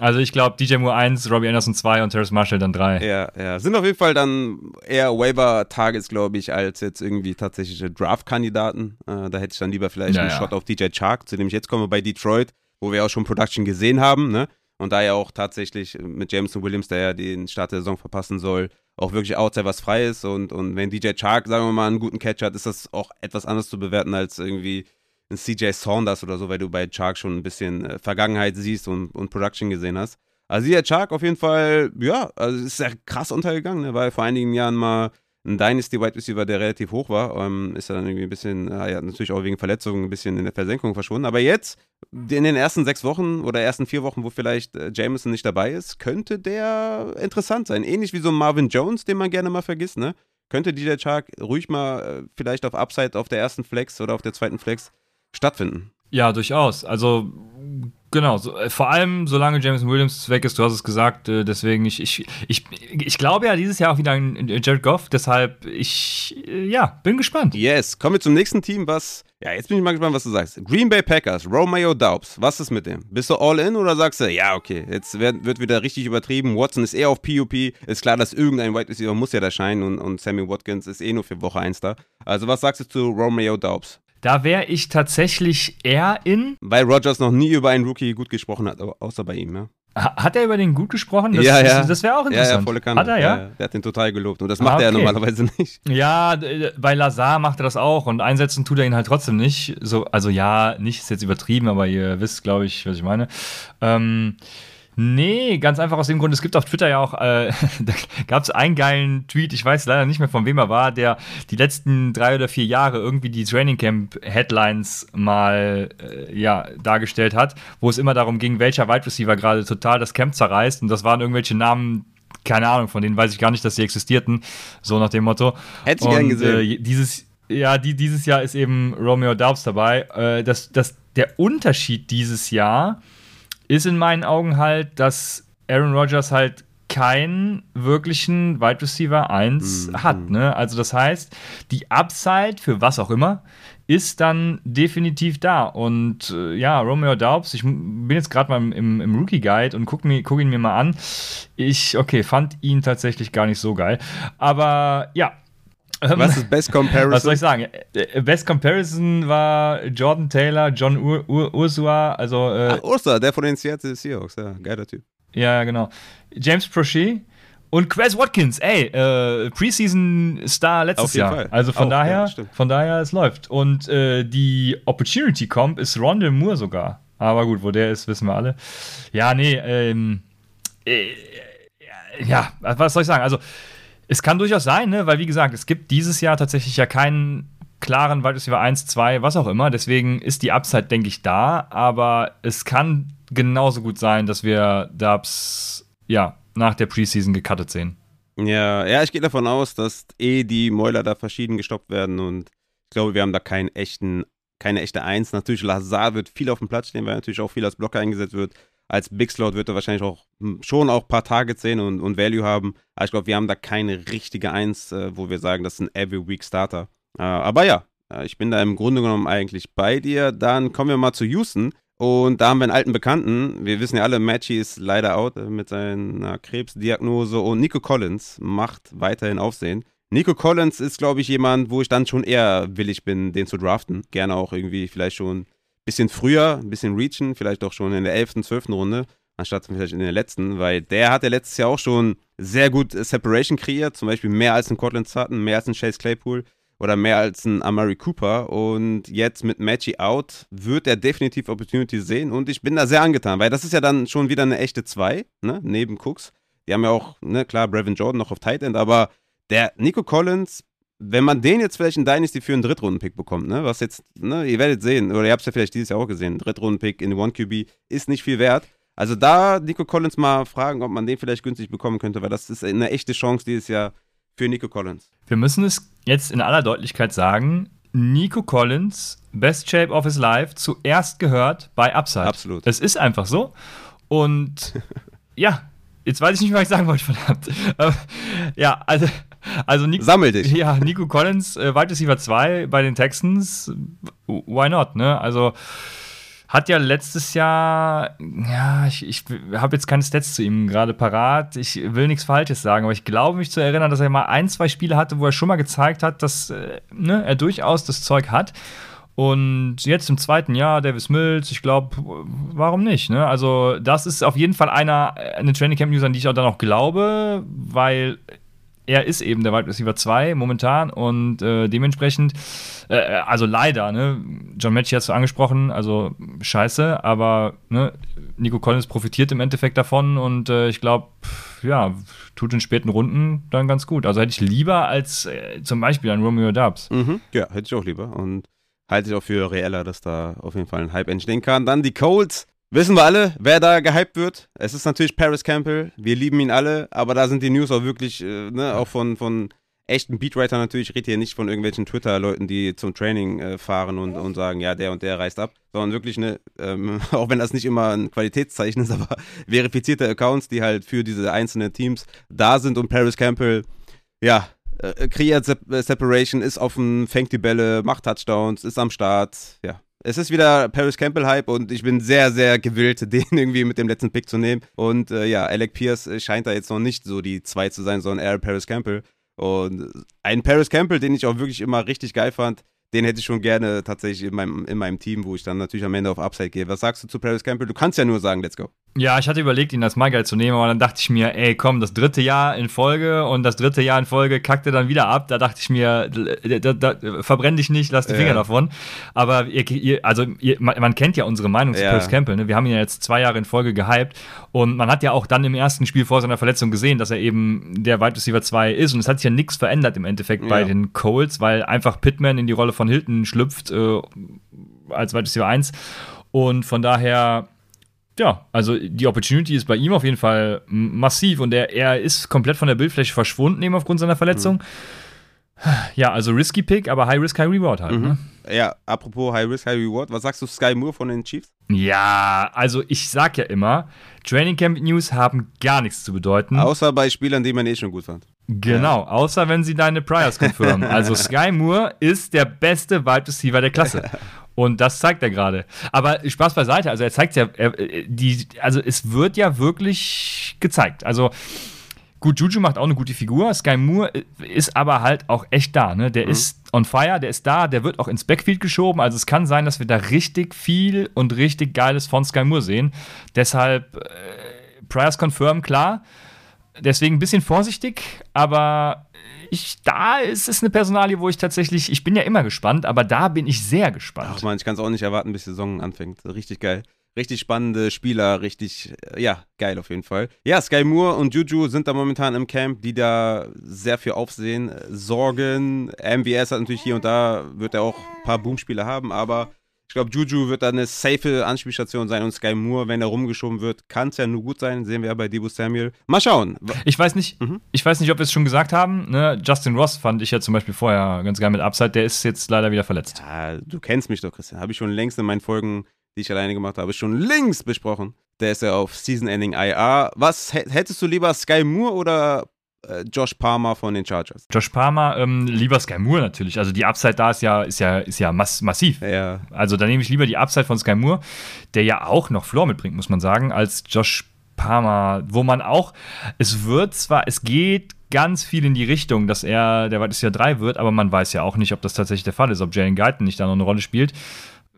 also ich glaube, DJ Moore 1, Robbie Anderson 2 und Terrace Marshall dann 3. Ja, ja. Sind auf jeden Fall dann eher Waiver-Targets, glaube ich, als jetzt irgendwie tatsächliche Draft-Kandidaten. Äh, da hätte ich dann lieber vielleicht ja, einen ja. Shot auf DJ Chark, zu dem ich jetzt komme bei Detroit, wo wir auch schon Production gesehen haben, ne? Und da ja auch tatsächlich mit Jameson Williams, der ja den Start der Saison verpassen soll, auch wirklich outside was frei ist. Und, und wenn DJ Chark, sagen wir mal, einen guten Catch hat, ist das auch etwas anders zu bewerten als irgendwie ein CJ Saunders oder so, weil du bei Chark schon ein bisschen äh, Vergangenheit siehst und, und Production gesehen hast. Also DJ Chark auf jeden Fall, ja, also ist sehr krass untergegangen, ne? weil vor einigen Jahren mal ein Dynasty Wide Receiver, der relativ hoch war, ähm, ist er dann irgendwie ein bisschen, äh, ja, natürlich auch wegen Verletzungen ein bisschen in der Versenkung verschwunden. Aber jetzt, in den ersten sechs Wochen oder ersten vier Wochen, wo vielleicht äh, Jameson nicht dabei ist, könnte der interessant sein. Ähnlich wie so Marvin Jones, den man gerne mal vergisst, ne? Könnte DJ Chark ruhig mal äh, vielleicht auf Upside auf der ersten Flex oder auf der zweiten Flex stattfinden. Ja, durchaus. Also Genau, so, äh, vor allem solange James Williams weg ist, du hast es gesagt, äh, deswegen, ich, ich, ich, ich glaube ja dieses Jahr auch wieder an Jared Goff, deshalb, ich, äh, ja, bin gespannt. Yes, kommen wir zum nächsten Team, was, ja, jetzt bin ich mal gespannt, was du sagst. Green Bay Packers, Romeo Daubs, was ist mit dem? Bist du all in oder sagst du, ja, okay, jetzt wird, wird wieder richtig übertrieben, Watson ist eher auf PUP, ist klar, dass irgendein White Receiver muss ja da scheinen und, und Sammy Watkins ist eh nur für Woche 1 da. Also was sagst du zu Romeo Daubs? Da wäre ich tatsächlich eher in. Weil Rogers noch nie über einen Rookie gut gesprochen hat, außer bei ihm, ja. Hat er über den gut gesprochen? Das, ja, ja. Das, das wäre auch interessant. Ja, ja, volle Kanne. Hat er, ja? ja? Der hat den total gelobt. Und das macht ah, okay. er normalerweise nicht. Ja, bei Lazar macht er das auch. Und einsetzen tut er ihn halt trotzdem nicht. So, also ja, nicht ist jetzt übertrieben, aber ihr wisst, glaube ich, was ich meine. Ähm, Nee, ganz einfach aus dem Grund, es gibt auf Twitter ja auch, äh, da gab es einen geilen Tweet, ich weiß leider nicht mehr von wem er war, der die letzten drei oder vier Jahre irgendwie die Training Camp Headlines mal äh, ja, dargestellt hat, wo es immer darum ging, welcher Wide Receiver gerade total das Camp zerreißt und das waren irgendwelche Namen, keine Ahnung, von denen weiß ich gar nicht, dass sie existierten, so nach dem Motto. Hätte ich gern gesehen. Äh, dieses, ja, die, dieses Jahr ist eben Romeo Daubs dabei. Äh, das, das, der Unterschied dieses Jahr ist in meinen Augen halt, dass Aaron Rodgers halt keinen wirklichen Wide Receiver 1 mhm. hat. Ne? Also das heißt, die Upside für was auch immer ist dann definitiv da. Und äh, ja, Romeo Daubs, ich bin jetzt gerade mal im, im, Rookie Guide und guck, mir, guck ihn mir mal an. Ich, okay, fand ihn tatsächlich gar nicht so geil. Aber ja, Was ist Best Comparison? Was soll ich sagen? Äh, Best Comparison war Jordan Taylor, John Ur Ur Ursua, also. Äh, Ach, Ursa, der von den Seattle Seahawks, ja, geiler Typ. Ja, genau. James Prochet und Quez Watkins, ey, äh, Preseason-Star letztes Jahr. Fall. Also von Auch, daher, ja, von daher, es läuft. Und äh, die Opportunity Comp ist Rondell Moore sogar. Aber gut, wo der ist, wissen wir alle. Ja, nee, ähm, äh, ja, was soll ich sagen? Also, es kann durchaus sein, ne? weil wie gesagt, es gibt dieses Jahr tatsächlich ja keinen klaren Wide Receiver 1, 2, was auch immer. Deswegen ist die Upside, denke ich, da. Aber es kann genauso gut sein, dass wir Dubs ja, nach der Preseason gecuttet sehen. Ja, ja, ich gehe davon aus, dass eh die Mäuler da verschieden gestoppt werden und ich glaube, wir haben da keinen echten, keine echte Eins. Natürlich, Lazar wird viel auf dem Platz stehen, weil natürlich auch viel als Blocker eingesetzt wird als Big Slot wird er wahrscheinlich auch hm, schon auch ein paar Targets sehen und, und Value haben. Aber ich glaube, wir haben da keine richtige Eins, äh, wo wir sagen, das ist ein Every Week Starter. Äh, aber ja, äh, ich bin da im Grunde genommen eigentlich bei dir. Dann kommen wir mal zu Houston. Und da haben wir einen alten Bekannten. Wir wissen ja alle, Matchy ist leider out äh, mit seiner Krebsdiagnose. Und Nico Collins macht weiterhin Aufsehen. Nico Collins ist, glaube ich, jemand, wo ich dann schon eher willig bin, den zu draften. Gerne auch irgendwie vielleicht schon bisschen früher, ein bisschen reachen, vielleicht auch schon in der 11., 12. Runde, anstatt vielleicht in der letzten, weil der hat ja letztes Jahr auch schon sehr gut Separation kreiert, zum Beispiel mehr als ein Cortland Sutton, mehr als ein Chase Claypool oder mehr als ein Amari Cooper und jetzt mit Matchy out wird er definitiv Opportunity sehen und ich bin da sehr angetan, weil das ist ja dann schon wieder eine echte 2, ne, neben Cooks. Die haben ja auch, ne, klar, Brevin Jordan noch auf Tight End, aber der Nico Collins wenn man den jetzt vielleicht in Dynasty für einen Drittrunden-Pick bekommt, ne, was jetzt, ne, ihr werdet sehen, oder ihr habt es ja vielleicht dieses Jahr auch gesehen, Drittrunden-Pick in One QB ist nicht viel wert. Also da Nico Collins mal fragen, ob man den vielleicht günstig bekommen könnte, weil das ist eine echte Chance dieses Jahr für Nico Collins. Wir müssen es jetzt in aller Deutlichkeit sagen, Nico Collins, Best Shape of his Life, zuerst gehört bei Upside. Absolut. Es ist einfach so. Und ja, jetzt weiß ich nicht, was ich sagen wollte, verdammt. ja, also also Nico, Sammel dich. Ja, Nico Collins, äh, Wide Receiver 2 bei den Texans, why not, ne? Also hat ja letztes Jahr, ja, ich, ich habe jetzt keine Stats zu ihm gerade parat. Ich will nichts Falsches sagen, aber ich glaube mich zu erinnern, dass er mal ein, zwei Spiele hatte, wo er schon mal gezeigt hat, dass äh, ne, er durchaus das Zeug hat. Und jetzt im zweiten Jahr Davis Mills, ich glaube, warum nicht? Ne? Also, das ist auf jeden Fall einer, eine Training Camp News, an die ich auch dann auch glaube, weil er ist eben der Wide Receiver 2 momentan und äh, dementsprechend, äh, also leider, ne, John Matchy hat es angesprochen, also scheiße, aber ne, Nico Collins profitiert im Endeffekt davon und äh, ich glaube, ja, tut in späten Runden dann ganz gut. Also hätte ich lieber als äh, zum Beispiel ein Romeo Dubs. Mhm. Ja, hätte ich auch lieber und halte ich auch für reeller, dass da auf jeden Fall ein Hype entstehen kann. Dann die Colts Wissen wir alle, wer da gehypt wird. Es ist natürlich Paris Campbell. Wir lieben ihn alle, aber da sind die News auch wirklich, äh, ne, auch von, von echten Beatwriter natürlich. Ich rede hier nicht von irgendwelchen Twitter-Leuten, die zum Training äh, fahren und, und sagen, ja, der und der reist ab, sondern wirklich eine, ähm, auch wenn das nicht immer ein Qualitätszeichen ist, aber verifizierte Accounts, die halt für diese einzelnen Teams da sind und Paris Campbell, ja, äh, kreiert Se Separation, ist offen, fängt die Bälle, macht Touchdowns, ist am Start, ja es ist wieder Paris Campbell-Hype und ich bin sehr, sehr gewillt, den irgendwie mit dem letzten Pick zu nehmen. Und äh, ja, Alec Pierce scheint da jetzt noch nicht so die zwei zu sein, sondern eher Paris Campbell. Und ein Paris Campbell, den ich auch wirklich immer richtig geil fand, den hätte ich schon gerne tatsächlich in meinem, in meinem Team, wo ich dann natürlich am Ende auf Upside gehe. Was sagst du zu Paris Campbell? Du kannst ja nur sagen, let's go. Ja, ich hatte überlegt, ihn als MyGuy zu nehmen, aber dann dachte ich mir, ey, komm, das dritte Jahr in Folge und das dritte Jahr in Folge kackte dann wieder ab. Da dachte ich mir, da, da, da, verbrenn dich nicht, lass die Finger ja. davon. Aber ihr, ihr, also ihr, man, man, kennt ja unsere Meinung zu ja. Paris Campbell. Ne? Wir haben ihn ja jetzt zwei Jahre in Folge gehypt und man hat ja auch dann im ersten Spiel vor seiner Verletzung gesehen, dass er eben der Wide Receiver 2 ist und es hat sich ja nichts verändert im Endeffekt ja. bei den Colts, weil einfach Pittman in die Rolle von Hilton schlüpft äh, als Wide Receiver 1 und von daher ja, also die Opportunity ist bei ihm auf jeden Fall massiv und er, er ist komplett von der Bildfläche verschwunden, eben aufgrund seiner Verletzung. Mhm. Ja, also risky Pick, aber High Risk, High Reward halt. Mhm. Ne? Ja, apropos High Risk, High Reward, was sagst du Sky Moore von den Chiefs? Ja, also ich sag ja immer, Training Camp News haben gar nichts zu bedeuten. Außer bei Spielern, die man eh schon gut fand. Genau, außer wenn sie deine Priors confirmen. also Sky Moore ist der beste Wide Receiver der Klasse. Und das zeigt er gerade. Aber Spaß beiseite, also er zeigt ja, er, die, also es wird ja wirklich gezeigt. Also gut, Juju macht auch eine gute Figur. Sky Moore ist aber halt auch echt da. Ne? Der mhm. ist on fire, der ist da, der wird auch ins Backfield geschoben. Also es kann sein, dass wir da richtig viel und richtig Geiles von Sky Moore sehen. Deshalb äh, Priors confirm, klar. Deswegen ein bisschen vorsichtig, aber ich, da ist es eine Personalie, wo ich tatsächlich, ich bin ja immer gespannt, aber da bin ich sehr gespannt. Ach man, ich kann es auch nicht erwarten, bis die Saison anfängt. Richtig geil. Richtig spannende Spieler, richtig, äh, ja, geil auf jeden Fall. Ja, Sky Moore und Juju sind da momentan im Camp, die da sehr für Aufsehen äh, sorgen. MVS hat natürlich hier und da, wird er auch ein paar Boomspiele haben, aber ich glaube, Juju wird da eine safe Anspielstation sein und Sky Moore, wenn er rumgeschoben wird, kann es ja nur gut sein. Sehen wir ja bei Debo Samuel. Mal schauen. Ich weiß nicht, mhm. ich weiß nicht, ob wir es schon gesagt haben. Ne? Justin Ross fand ich ja zum Beispiel vorher ganz geil mit Upside. Der ist jetzt leider wieder verletzt. Ja, du kennst mich doch, Christian. Habe ich schon längst in meinen Folgen, die ich alleine gemacht habe, schon längst besprochen. Der ist ja auf Season Ending IR. Was hättest du lieber Sky Moore oder Josh Palmer von den Chargers. Josh Palmer, ähm, lieber Sky Moore natürlich. Also die Upside da ist ja, ist ja, ist ja mass massiv. Ja. Also da nehme ich lieber die Upside von Sky Moore, der ja auch noch Floor mitbringt, muss man sagen, als Josh Palmer, wo man auch, es wird zwar, es geht ganz viel in die Richtung, dass er der Wide Receiver 3 wird, aber man weiß ja auch nicht, ob das tatsächlich der Fall ist, ob Jalen Guyton nicht da noch eine Rolle spielt.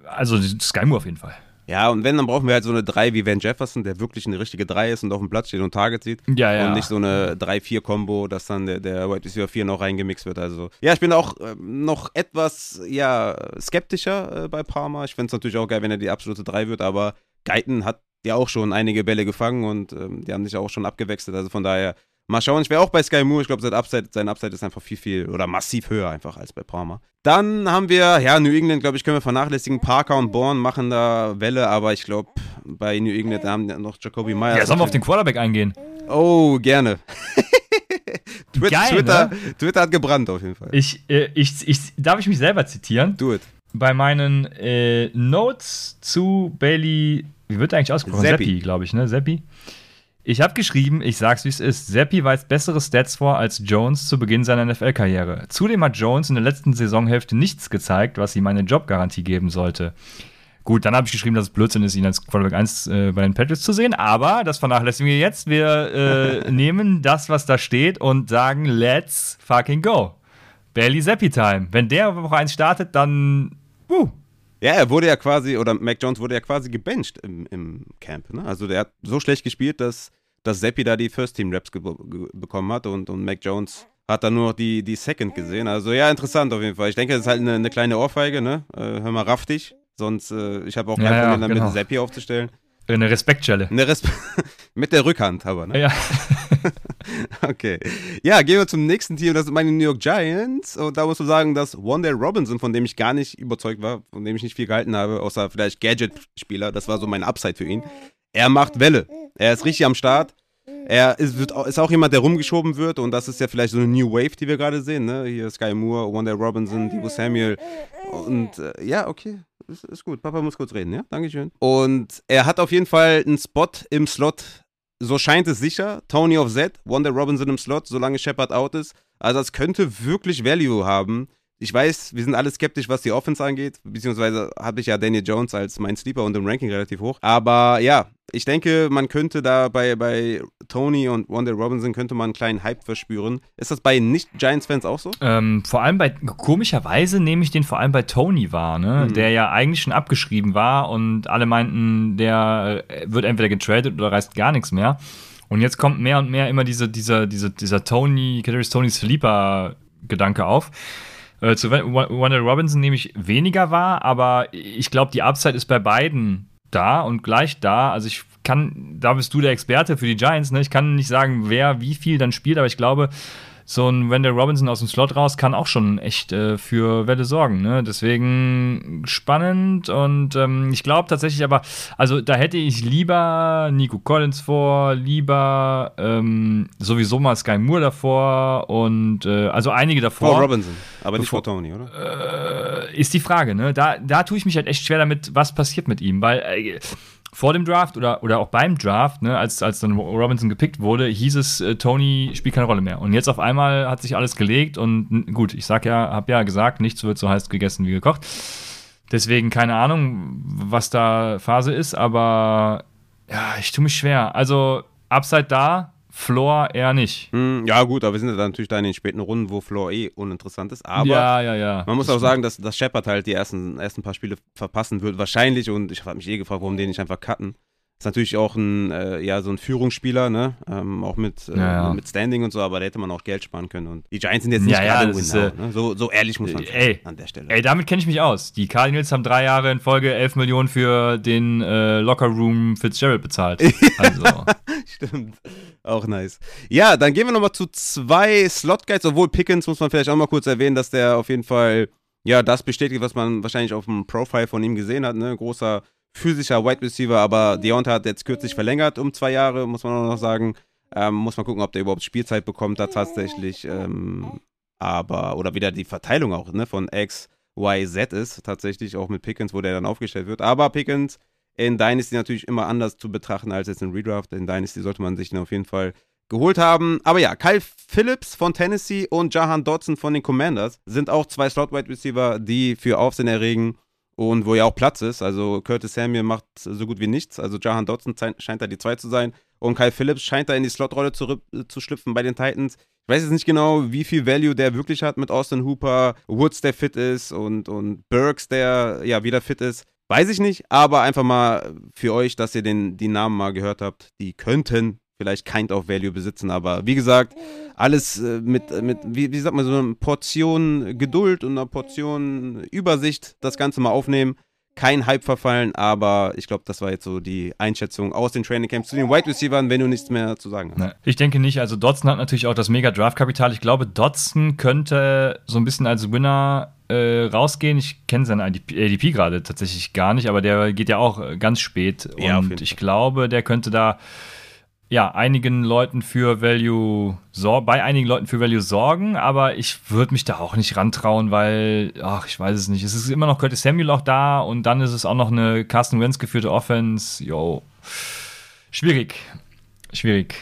Also Sky Moore auf jeden Fall. Ja, und wenn, dann brauchen wir halt so eine 3 wie Van Jefferson, der wirklich eine richtige 3 ist und auf dem Platz steht und Target sieht. Ja, ja. Und nicht so eine 3-4-Kombo, dass dann der, der Wide Receiver 4 noch reingemixt wird. Also, ja, ich bin auch äh, noch etwas, ja, skeptischer äh, bei Parma. Ich finde es natürlich auch geil, wenn er die absolute 3 wird, aber Geiten hat ja auch schon einige Bälle gefangen und ähm, die haben sich auch schon abgewechselt. Also von daher, Mal schauen. Ich wäre auch bei Sky Moore. Ich glaube, sein Upside, sein Upside ist einfach viel, viel oder massiv höher einfach als bei Palmer. Dann haben wir, ja, New England, glaube ich, können wir vernachlässigen. Parker und Bourne machen da Welle, aber ich glaube, bei New England haben wir noch Jacoby Myers. Ja, sollen wir auf den Quarterback eingehen? Oh, gerne. Twitter, Geil, Twitter, ne? Twitter, hat gebrannt auf jeden Fall. Ich, äh, ich, ich, darf ich mich selber zitieren? Do it. Bei meinen äh, Notes zu Bailey, wie wird der eigentlich ausgesprochen? Seppi, Seppi glaube ich, ne? Seppi. Ich habe geschrieben, ich sag's wie es ist. Seppi weist bessere Stats vor als Jones zu Beginn seiner NFL-Karriere. Zudem hat Jones in der letzten Saisonhälfte nichts gezeigt, was ihm eine Jobgarantie geben sollte. Gut, dann habe ich geschrieben, dass es Blödsinn ist, ihn als Quarterback 1 äh, bei den Patriots zu sehen, aber das vernachlässigen wir jetzt. Wir äh, nehmen das, was da steht und sagen, let's fucking go. Bailey Seppi Time. Wenn der Woche 1 startet, dann. Uh, ja, er wurde ja quasi, oder Mac Jones wurde ja quasi gebencht im, im Camp. Ne? Also der hat so schlecht gespielt, dass, dass Seppi da die First-Team-Raps bekommen hat und, und Mac Jones hat dann nur die, die Second gesehen. Also ja, interessant auf jeden Fall. Ich denke, das ist halt eine, eine kleine Ohrfeige, ne? Äh, hör mal raff dich. Sonst, äh, ich habe auch kein ja, Problem damit, genau. Seppi aufzustellen. Eine Respektschelle. Eine Respe Mit der Rückhand aber, ne? Ja. okay. Ja, gehen wir zum nächsten Team. Das sind meine New York Giants. Und da musst du sagen, dass Wanda Robinson, von dem ich gar nicht überzeugt war, von dem ich nicht viel gehalten habe, außer vielleicht Gadget-Spieler, das war so mein Upside für ihn. Er macht Welle. Er ist richtig am Start. Er ist, wird, ist, auch jemand, der rumgeschoben wird und das ist ja vielleicht so eine New Wave, die wir gerade sehen. Ne? Hier Sky Moore, Wanda Robinson, Debo Samuel und äh, ja, okay, ist, ist, gut. Papa muss kurz reden, ja? Dankeschön. Und er hat auf jeden Fall einen Spot im Slot. So scheint es sicher. Tony of Z, Wanda Robinson im Slot, solange Shepard out ist. Also, es könnte wirklich Value haben. Ich weiß, wir sind alle skeptisch, was die Offense angeht, beziehungsweise habe ich ja Daniel Jones als mein Sleeper und im Ranking relativ hoch. Aber ja, ich denke, man könnte da bei, bei Tony und Wanda Robinson könnte man einen kleinen Hype verspüren. Ist das bei Nicht-Giants-Fans auch so? Ähm, vor allem bei, komischerweise nehme ich den vor allem bei Tony wahr, ne? Mhm. der ja eigentlich schon abgeschrieben war und alle meinten, der wird entweder getradet oder reißt gar nichts mehr. Und jetzt kommt mehr und mehr immer diese, dieser, dieser, dieser Tony, Kadarius Tony Sleeper-Gedanke auf. Äh, zu Wanda Robinson nehme ich weniger wahr, aber ich glaube, die Upside ist bei beiden da und gleich da. Also ich kann, da bist du der Experte für die Giants, ne? Ich kann nicht sagen, wer wie viel dann spielt, aber ich glaube, so ein Wendell Robinson aus dem Slot raus kann auch schon echt äh, für Welle sorgen. Ne? Deswegen spannend und ähm, ich glaube tatsächlich aber, also da hätte ich lieber Nico Collins vor, lieber ähm, sowieso mal Sky Moore davor und äh, also einige davor. Vor Robinson, aber nicht vor Tony, oder? Äh, ist die Frage, ne? Da, da tue ich mich halt echt schwer damit, was passiert mit ihm, weil äh, vor dem Draft oder, oder auch beim Draft, ne, als, als dann Robinson gepickt wurde, hieß es, äh, Tony spielt keine Rolle mehr. Und jetzt auf einmal hat sich alles gelegt und gut, ich sag ja, hab ja gesagt, nichts wird so heiß gegessen wie gekocht. Deswegen keine Ahnung, was da Phase ist, aber ja, ich tue mich schwer. Also, Upside da, Floor eher nicht. Hm, ja, gut, aber wir sind ja natürlich da in den späten Runden, wo Floor eh uninteressant ist. Aber ja, ja, ja. man muss auch sagen, dass, dass Shepard halt die ersten, ersten paar Spiele verpassen wird. Wahrscheinlich, und ich habe mich eh gefragt, warum den nicht einfach cutten. Ist natürlich auch ein, äh, ja, so ein Führungsspieler, ne? Ähm, auch mit, äh, ja, ja. mit Standing und so, aber da hätte man auch Geld sparen können. Und die Giants sind jetzt nicht ja, gerade Winner, äh, ne? so, so ehrlich muss man sein an der Stelle. Ey, damit kenne ich mich aus. Die Cardinals haben drei Jahre in Folge 11 Millionen für den äh, Locker Room Fitzgerald bezahlt. Also. Stimmt. Auch nice. Ja, dann gehen wir nochmal zu zwei Slot Guides, obwohl Pickens muss man vielleicht auch mal kurz erwähnen, dass der auf jeden Fall ja das bestätigt, was man wahrscheinlich auf dem Profile von ihm gesehen hat, ne? Großer physischer Wide Receiver, aber Deontay hat jetzt kürzlich verlängert um zwei Jahre, muss man auch noch sagen. Ähm, muss man gucken, ob der überhaupt Spielzeit bekommt da tatsächlich. Ähm, aber, oder wieder die Verteilung auch, ne, von X, Y, Z ist, tatsächlich auch mit Pickens, wo der dann aufgestellt wird. Aber Pickens in Dynasty natürlich immer anders zu betrachten als jetzt in Redraft. In Dynasty sollte man sich den auf jeden Fall geholt haben. Aber ja, Kyle Phillips von Tennessee und Jahan Dodson von den Commanders sind auch zwei Slot-Wide Receiver, die für Aufsehen erregen und wo ja auch Platz ist. Also Curtis Samuel macht so gut wie nichts. Also Jahan Dodson scheint da die zwei zu sein. Und Kyle Phillips scheint da in die Slotrolle zu, zu schlüpfen bei den Titans. Ich weiß jetzt nicht genau, wie viel Value der wirklich hat mit Austin Hooper, Woods, der fit ist und, und Burks, der ja wieder fit ist. Weiß ich nicht, aber einfach mal für euch, dass ihr den, die Namen mal gehört habt. Die könnten vielleicht Kind of Value besitzen, aber wie gesagt, alles äh, mit, mit wie, wie sagt man, so einer Portion Geduld und einer Portion Übersicht das Ganze mal aufnehmen. Kein Hype verfallen, aber ich glaube, das war jetzt so die Einschätzung aus den Training Camps zu den Wide Receivers, wenn du nichts mehr zu sagen hast. Ich denke nicht. Also Dodson hat natürlich auch das mega Draft-Kapital. Ich glaube, Dodson könnte so ein bisschen als Winner äh, rausgehen. Ich kenne seinen ADP, ADP gerade tatsächlich gar nicht, aber der geht ja auch ganz spät. Ja, und ich glaube, der könnte da ja, einigen Leuten für Value bei einigen Leuten für Value sorgen, aber ich würde mich da auch nicht rantrauen, weil, ach, ich weiß es nicht. Es ist immer noch Curtis Samuel auch da und dann ist es auch noch eine Carsten Wentz geführte Offense. Yo. Schwierig. Schwierig.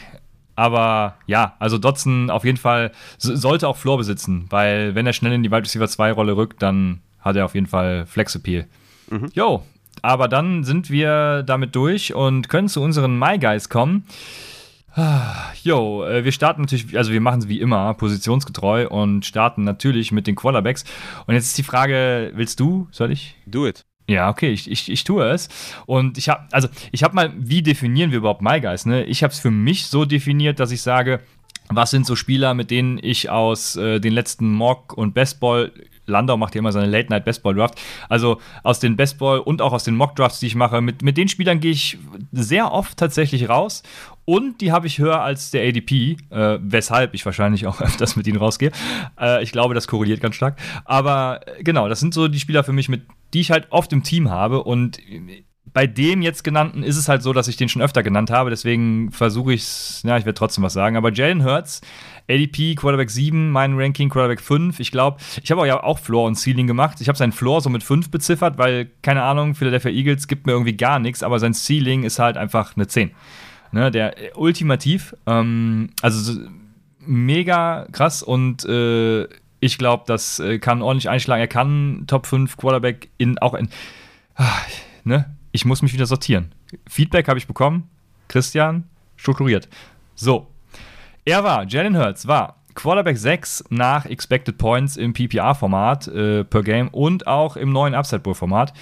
Aber ja, also Dotson auf jeden Fall sollte auch Floor besitzen, weil wenn er schnell in die Wide Receiver 2 Rolle rückt, dann hat er auf jeden Fall Flex Appeal. Mhm. Jo, aber dann sind wir damit durch und können zu unseren My Guys kommen. Jo, äh, wir starten natürlich, also wir machen es wie immer, positionsgetreu und starten natürlich mit den Quarterbacks. Und jetzt ist die Frage, willst du, soll ich? Do it. Ja, okay, ich, ich, ich tue es. Und ich habe, also ich habe mal, wie definieren wir überhaupt My Guys? Ne? Ich habe es für mich so definiert, dass ich sage, was sind so Spieler, mit denen ich aus äh, den letzten Mock- und Bestball Landau macht ja immer seine Late-Night-Bestball-Draft. Also aus den Bestball und auch aus den Mock-Drafts, die ich mache, mit, mit den Spielern gehe ich sehr oft tatsächlich raus. Und die habe ich höher als der ADP, äh, weshalb ich wahrscheinlich auch öfters mit ihnen rausgehe. Äh, ich glaube, das korreliert ganz stark. Aber äh, genau, das sind so die Spieler für mich, mit die ich halt oft im Team habe. Und bei dem jetzt genannten ist es halt so, dass ich den schon öfter genannt habe. Deswegen versuche ich es, ja, ich werde trotzdem was sagen. Aber Jalen Hurts ADP Quarterback 7, mein Ranking Quarterback 5. Ich glaube, ich habe auch ja auch Floor und Ceiling gemacht. Ich habe seinen Floor so mit 5 beziffert, weil, keine Ahnung, Philadelphia Eagles gibt mir irgendwie gar nichts, aber sein Ceiling ist halt einfach eine 10. Ne, der äh, ultimativ, ähm, also mega krass und äh, Ich glaube, das äh, kann ordentlich einschlagen. Er kann Top 5 Quarterback in auch in. Ah, ne? Ich muss mich wieder sortieren. Feedback habe ich bekommen. Christian, strukturiert. So. Er war, Jalen Hurts war Quarterback 6 nach Expected Points im PPR-Format äh, per Game und auch im neuen Upside Bowl-Format.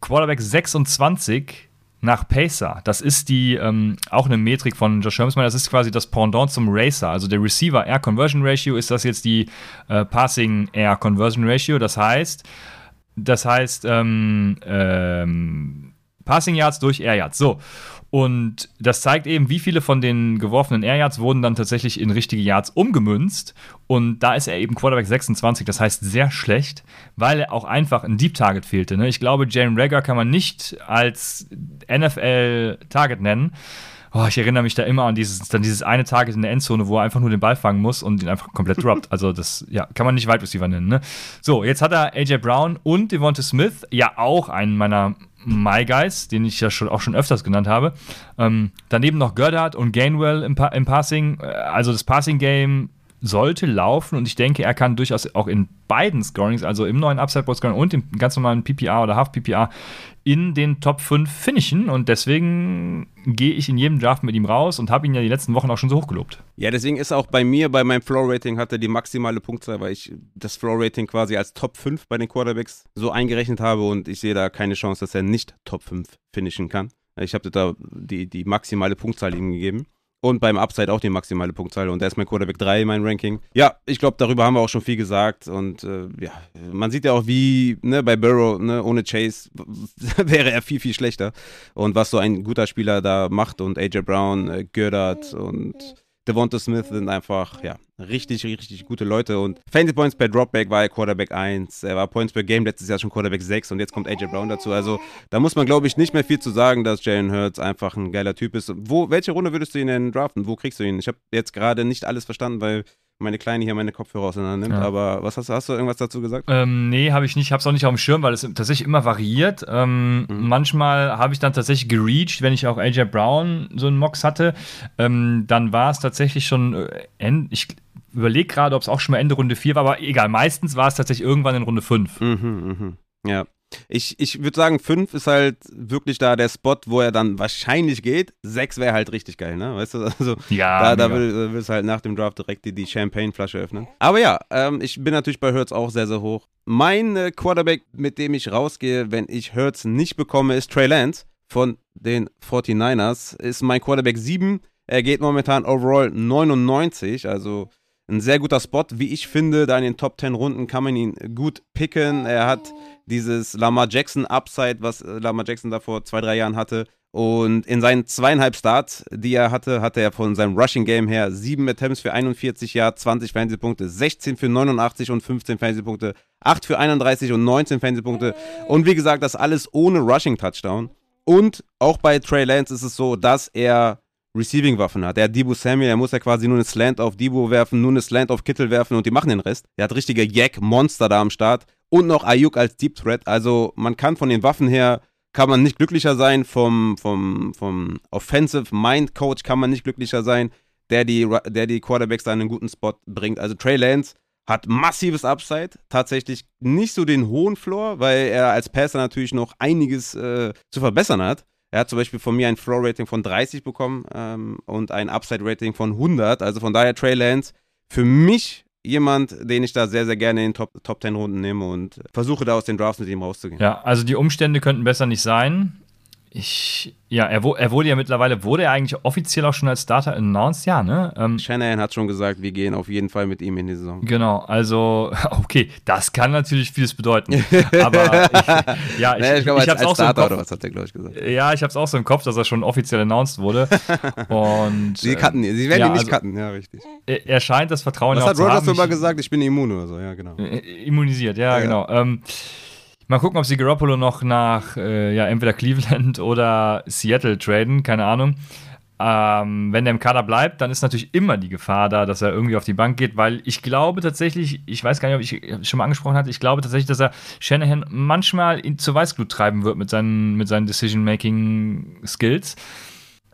Quarterback 26 nach Pacer. Das ist die ähm, auch eine Metrik von Josh Hermsman. Das ist quasi das Pendant zum Racer. Also der Receiver Air Conversion Ratio ist das jetzt die äh, Passing Air Conversion Ratio. Das heißt, das heißt ähm, ähm, Passing Yards durch Air Yards. So. Und das zeigt eben, wie viele von den geworfenen Air Yards wurden dann tatsächlich in richtige Yards umgemünzt. Und da ist er eben Quarterback 26, das heißt sehr schlecht, weil er auch einfach ein Deep Target fehlte. Ne? Ich glaube, Jalen Rager kann man nicht als NFL Target nennen. Oh, ich erinnere mich da immer an dieses, dann dieses eine Target in der Endzone, wo er einfach nur den Ball fangen muss und ihn einfach komplett droppt. Also das, ja, kann man nicht Wide Receiver nennen. Ne? So, jetzt hat er AJ Brown und Devonta Smith, ja auch einen meiner My Guys, den ich ja schon, auch schon öfters genannt habe. Ähm, daneben noch Goddard und Gainwell im, pa im Passing. Äh, also das Passing-Game sollte laufen und ich denke, er kann durchaus auch in beiden Scorings, also im neuen Upside Board Scoring und im ganz normalen PPA oder Half PPA, in den Top 5 finishen und deswegen gehe ich in jedem Draft mit ihm raus und habe ihn ja die letzten Wochen auch schon so hochgelobt. Ja, deswegen ist auch bei mir, bei meinem Floor-Rating hatte die maximale Punktzahl, weil ich das Floor-Rating quasi als Top 5 bei den Quarterbacks so eingerechnet habe und ich sehe da keine Chance, dass er nicht Top 5 finishen kann. Ich habe da die, die maximale Punktzahl ihm gegeben. Und beim Upside auch die maximale Punktzahl. Und da ist mein Quarterback 3 in meinem Ranking. Ja, ich glaube, darüber haben wir auch schon viel gesagt. Und äh, ja, man sieht ja auch, wie ne, bei Burrow, ne, ohne Chase wäre er viel, viel schlechter. Und was so ein guter Spieler da macht. Und AJ Brown, äh, Goddard und Devonta Smith sind einfach, ja, richtig, richtig gute Leute. Und Fantasy Points per Dropback war er Quarterback 1. Er war Points per Game letztes Jahr schon Quarterback 6 und jetzt kommt AJ Brown dazu. Also da muss man, glaube ich, nicht mehr viel zu sagen, dass Jalen Hurts einfach ein geiler Typ ist. Wo, welche Runde würdest du ihn denn draften? Wo kriegst du ihn? Ich habe jetzt gerade nicht alles verstanden, weil meine Kleine hier meine Kopfhörer auseinander nimmt. Ja. Aber was hast, hast du irgendwas dazu gesagt? Ähm, nee, habe ich nicht. Ich habe es auch nicht auf dem Schirm, weil es tatsächlich immer variiert. Ähm, mhm. Manchmal habe ich dann tatsächlich gereached, wenn ich auch AJ Brown so einen Mox hatte. Ähm, dann war es tatsächlich schon, äh, ich überlege gerade, ob es auch schon mal Ende Runde 4 war, aber egal. Meistens war es tatsächlich irgendwann in Runde 5. Mhm, mh. Ja. Ich, ich würde sagen, 5 ist halt wirklich da der Spot, wo er dann wahrscheinlich geht. 6 wäre halt richtig geil, ne? Weißt du, also ja, da, da willst du halt nach dem Draft direkt die, die Champagne-Flasche öffnen. Aber ja, ähm, ich bin natürlich bei Hurts auch sehr, sehr hoch. Mein äh, Quarterback, mit dem ich rausgehe, wenn ich Hurts nicht bekomme, ist Trey Lance von den 49ers. Ist mein Quarterback 7. Er geht momentan overall 99, also ein sehr guter Spot. Wie ich finde, da in den Top 10 Runden kann man ihn gut picken. Er hat dieses Lamar Jackson Upside, was äh, Lamar Jackson da vor zwei, drei Jahren hatte. Und in seinen zweieinhalb Starts, die er hatte, hatte er von seinem Rushing Game her sieben Attempts für 41 Yards, 20 Fantasy-Punkte, 16 für 89 und 15 Fantasy-Punkte, 8 für 31 und 19 Fantasy-Punkte. Und wie gesagt, das alles ohne Rushing Touchdown. Und auch bei Trey Lance ist es so, dass er Receiving-Waffen hat. Der hat Debo Samuel, er muss ja quasi nur eine Slant auf Debo werfen, nur eine Slant auf Kittel werfen und die machen den Rest. Er hat richtige Yak-Monster da am Start und noch Ayuk als Deep Threat. Also man kann von den Waffen her, kann man nicht glücklicher sein. Vom, vom, vom Offensive Mind Coach kann man nicht glücklicher sein, der die, der die Quarterbacks da in einen guten Spot bringt. Also Trey Lance hat massives Upside, tatsächlich nicht so den hohen Floor, weil er als Passer natürlich noch einiges äh, zu verbessern hat. Er hat zum Beispiel von mir ein Floor-Rating von 30 bekommen ähm, und ein Upside-Rating von 100. Also von daher Trey Lance für mich jemand, den ich da sehr, sehr gerne in den Top, Top 10 Runden nehme und versuche da aus den Drafts mit ihm rauszugehen. Ja, also die Umstände könnten besser nicht sein. Ich, ja, er, er, wurde ja mittlerweile, wurde er eigentlich offiziell auch schon als Starter announced, ja, ne? Ähm, Shanahan hat schon gesagt, wir gehen auf jeden Fall mit ihm in die Saison. Genau, also, okay, das kann natürlich vieles bedeuten. aber ich, ja, ich, naja, ich, glaube, ich als, als so Starter oder was hat der, glaube ich, gesagt. Ja, ich habe es auch so im Kopf, dass er schon offiziell announced wurde. Und, sie cutten, sie werden ja, ihn nicht also, cutten, ja, richtig. Er, scheint das Vertrauen was hat Rogers immer gesagt? Ich bin immun oder so, ja, genau. Äh, immunisiert, ja, ja genau. Ja. Ähm, Mal gucken, ob sie Garoppolo noch nach äh, ja, entweder Cleveland oder Seattle traden, keine Ahnung. Ähm, wenn der im Kader bleibt, dann ist natürlich immer die Gefahr da, dass er irgendwie auf die Bank geht, weil ich glaube tatsächlich, ich weiß gar nicht, ob ich es schon mal angesprochen hatte, ich glaube tatsächlich, dass er Shanahan manchmal in, zur Weißglut treiben wird mit seinen, mit seinen Decision-Making-Skills.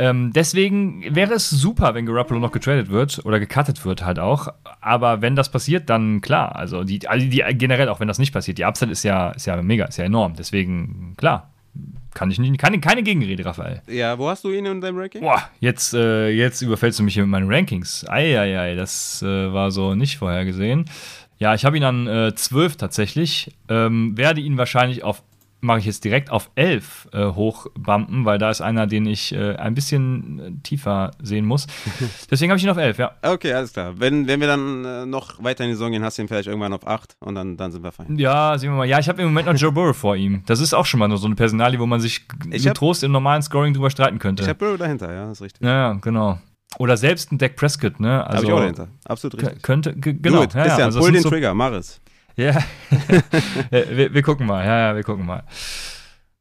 Ähm, deswegen wäre es super, wenn Garoppolo noch getradet wird oder gecuttet wird halt auch. Aber wenn das passiert, dann klar. Also die, also die generell, auch wenn das nicht passiert, die Upside ist ja, ist ja mega, ist ja enorm. Deswegen, klar, kann ich nicht, keine, keine Gegenrede, Raphael. Ja, wo hast du ihn in deinem Ranking? Boah, jetzt, äh, jetzt überfällst du mich hier mit meinen Rankings. Eieiei, das äh, war so nicht vorhergesehen. Ja, ich habe ihn an äh, 12 tatsächlich. Ähm, werde ihn wahrscheinlich auf mache ich jetzt direkt auf 11 äh, hochbumpen, weil da ist einer, den ich äh, ein bisschen äh, tiefer sehen muss. Deswegen habe ich ihn auf 11, ja. Okay, alles klar. Wenn, wenn wir dann äh, noch weiter in die Saison gehen, hast du ihn vielleicht irgendwann auf 8 und dann, dann sind wir fein. Ja, sehen wir mal. Ja, ich habe im Moment noch Joe Burrow vor ihm. Das ist auch schon mal nur so eine Personalie, wo man sich Ich mit hab- Trost im normalen Scoring drüber streiten könnte. Ich habe Burrow dahinter, ja, ist richtig. ja, ja, genau. Oder selbst ein Dak Prescott, ne? Also, habe ich auch dahinter. Absolut richtig. Könnte, genau. Gut, ja, ja, Christian, also das pull sind den Trigger, mach es. Ja, wir, wir gucken mal. Ja, ja, wir gucken mal.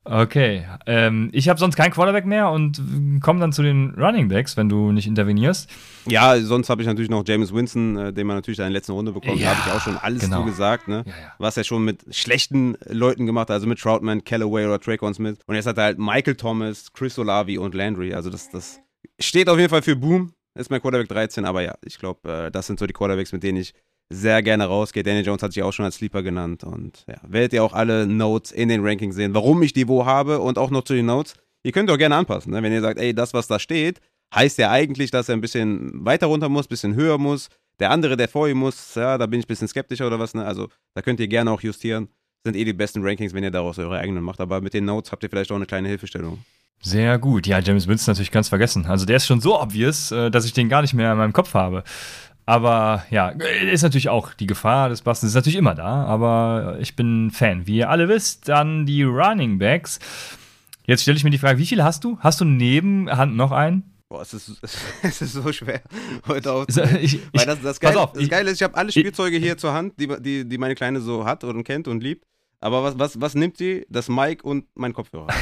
Okay, ähm, ich habe sonst keinen Quarterback mehr und komme dann zu den Running Backs, wenn du nicht intervenierst. Ja, sonst habe ich natürlich noch James Winston, äh, den man natürlich in der letzten Runde bekommt. Ja, da habe ich auch schon alles genau. zu gesagt, ne? Ja, ja. Was er schon mit schlechten Leuten gemacht hat, also mit Troutman, Callaway oder Traquan Smith. Und jetzt hat er halt Michael Thomas, Chris Olavi und Landry. Also das, das steht auf jeden Fall für Boom. Ist mein Quarterback 13, aber ja, ich glaube, äh, das sind so die Quarterbacks, mit denen ich sehr gerne rausgehe. Daniel Jones hat sich auch schon als Sleeper genannt. Und ja, werdet ihr auch alle Notes in den Rankings sehen, warum ich die wo habe und auch noch zu den Notes. Ihr könnt auch gerne anpassen, ne? wenn ihr sagt, ey, das, was da steht, heißt ja eigentlich, dass er ein bisschen weiter runter muss, ein bisschen höher muss. Der andere, der vor ihm muss, ja, da bin ich ein bisschen skeptischer oder was. Ne? Also da könnt ihr gerne auch justieren. Sind eh die besten Rankings, wenn ihr daraus eure eigenen macht. Aber mit den Notes habt ihr vielleicht auch eine kleine Hilfestellung. Sehr gut. Ja, James Winston natürlich ganz vergessen. Also der ist schon so obvious, äh, dass ich den gar nicht mehr in meinem Kopf habe. Aber ja, ist natürlich auch die Gefahr des Bastens ist natürlich immer da, aber ich bin Fan. Wie ihr alle wisst, dann die Running Backs. Jetzt stelle ich mir die Frage, wie viele hast du? Hast du neben Hand noch einen? Boah, es ist, es ist so schwer, heute auf. Ich, ich, Weil das, das, Geile, auf, das ich- Geile ist, ich habe alle Spielzeuge hier zur Hand, die, die, die meine Kleine so hat und kennt und liebt. Aber was, was, was nimmt sie? Das Mic und mein Kopfhörer.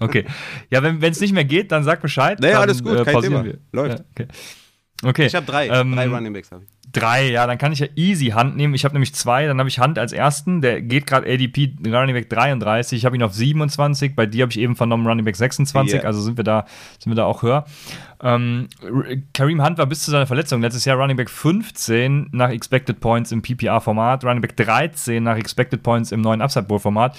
Okay. Ja, wenn es nicht mehr geht, dann sag Bescheid. Naja, dann, alles gut, kein pausieren Thema. Wir. Läuft. Ja, okay. Okay. Ich habe drei, Ähm, drei Running Backs habe ich. Drei, ja, dann kann ich ja easy Hand nehmen. Ich habe nämlich zwei, dann habe ich Hand als ersten. Der geht gerade ADP Running Back 33. Ich habe ihn auf 27. Bei dir habe ich eben vernommen Running Back 26. Yeah. Also sind wir da, sind wir da auch höher. Ähm, Kareem Hunt war bis zu seiner Verletzung letztes Jahr Running Back 15 nach Expected Points im PPR-Format, Running Back 13 nach Expected Points im neuen Upside Bowl-Format.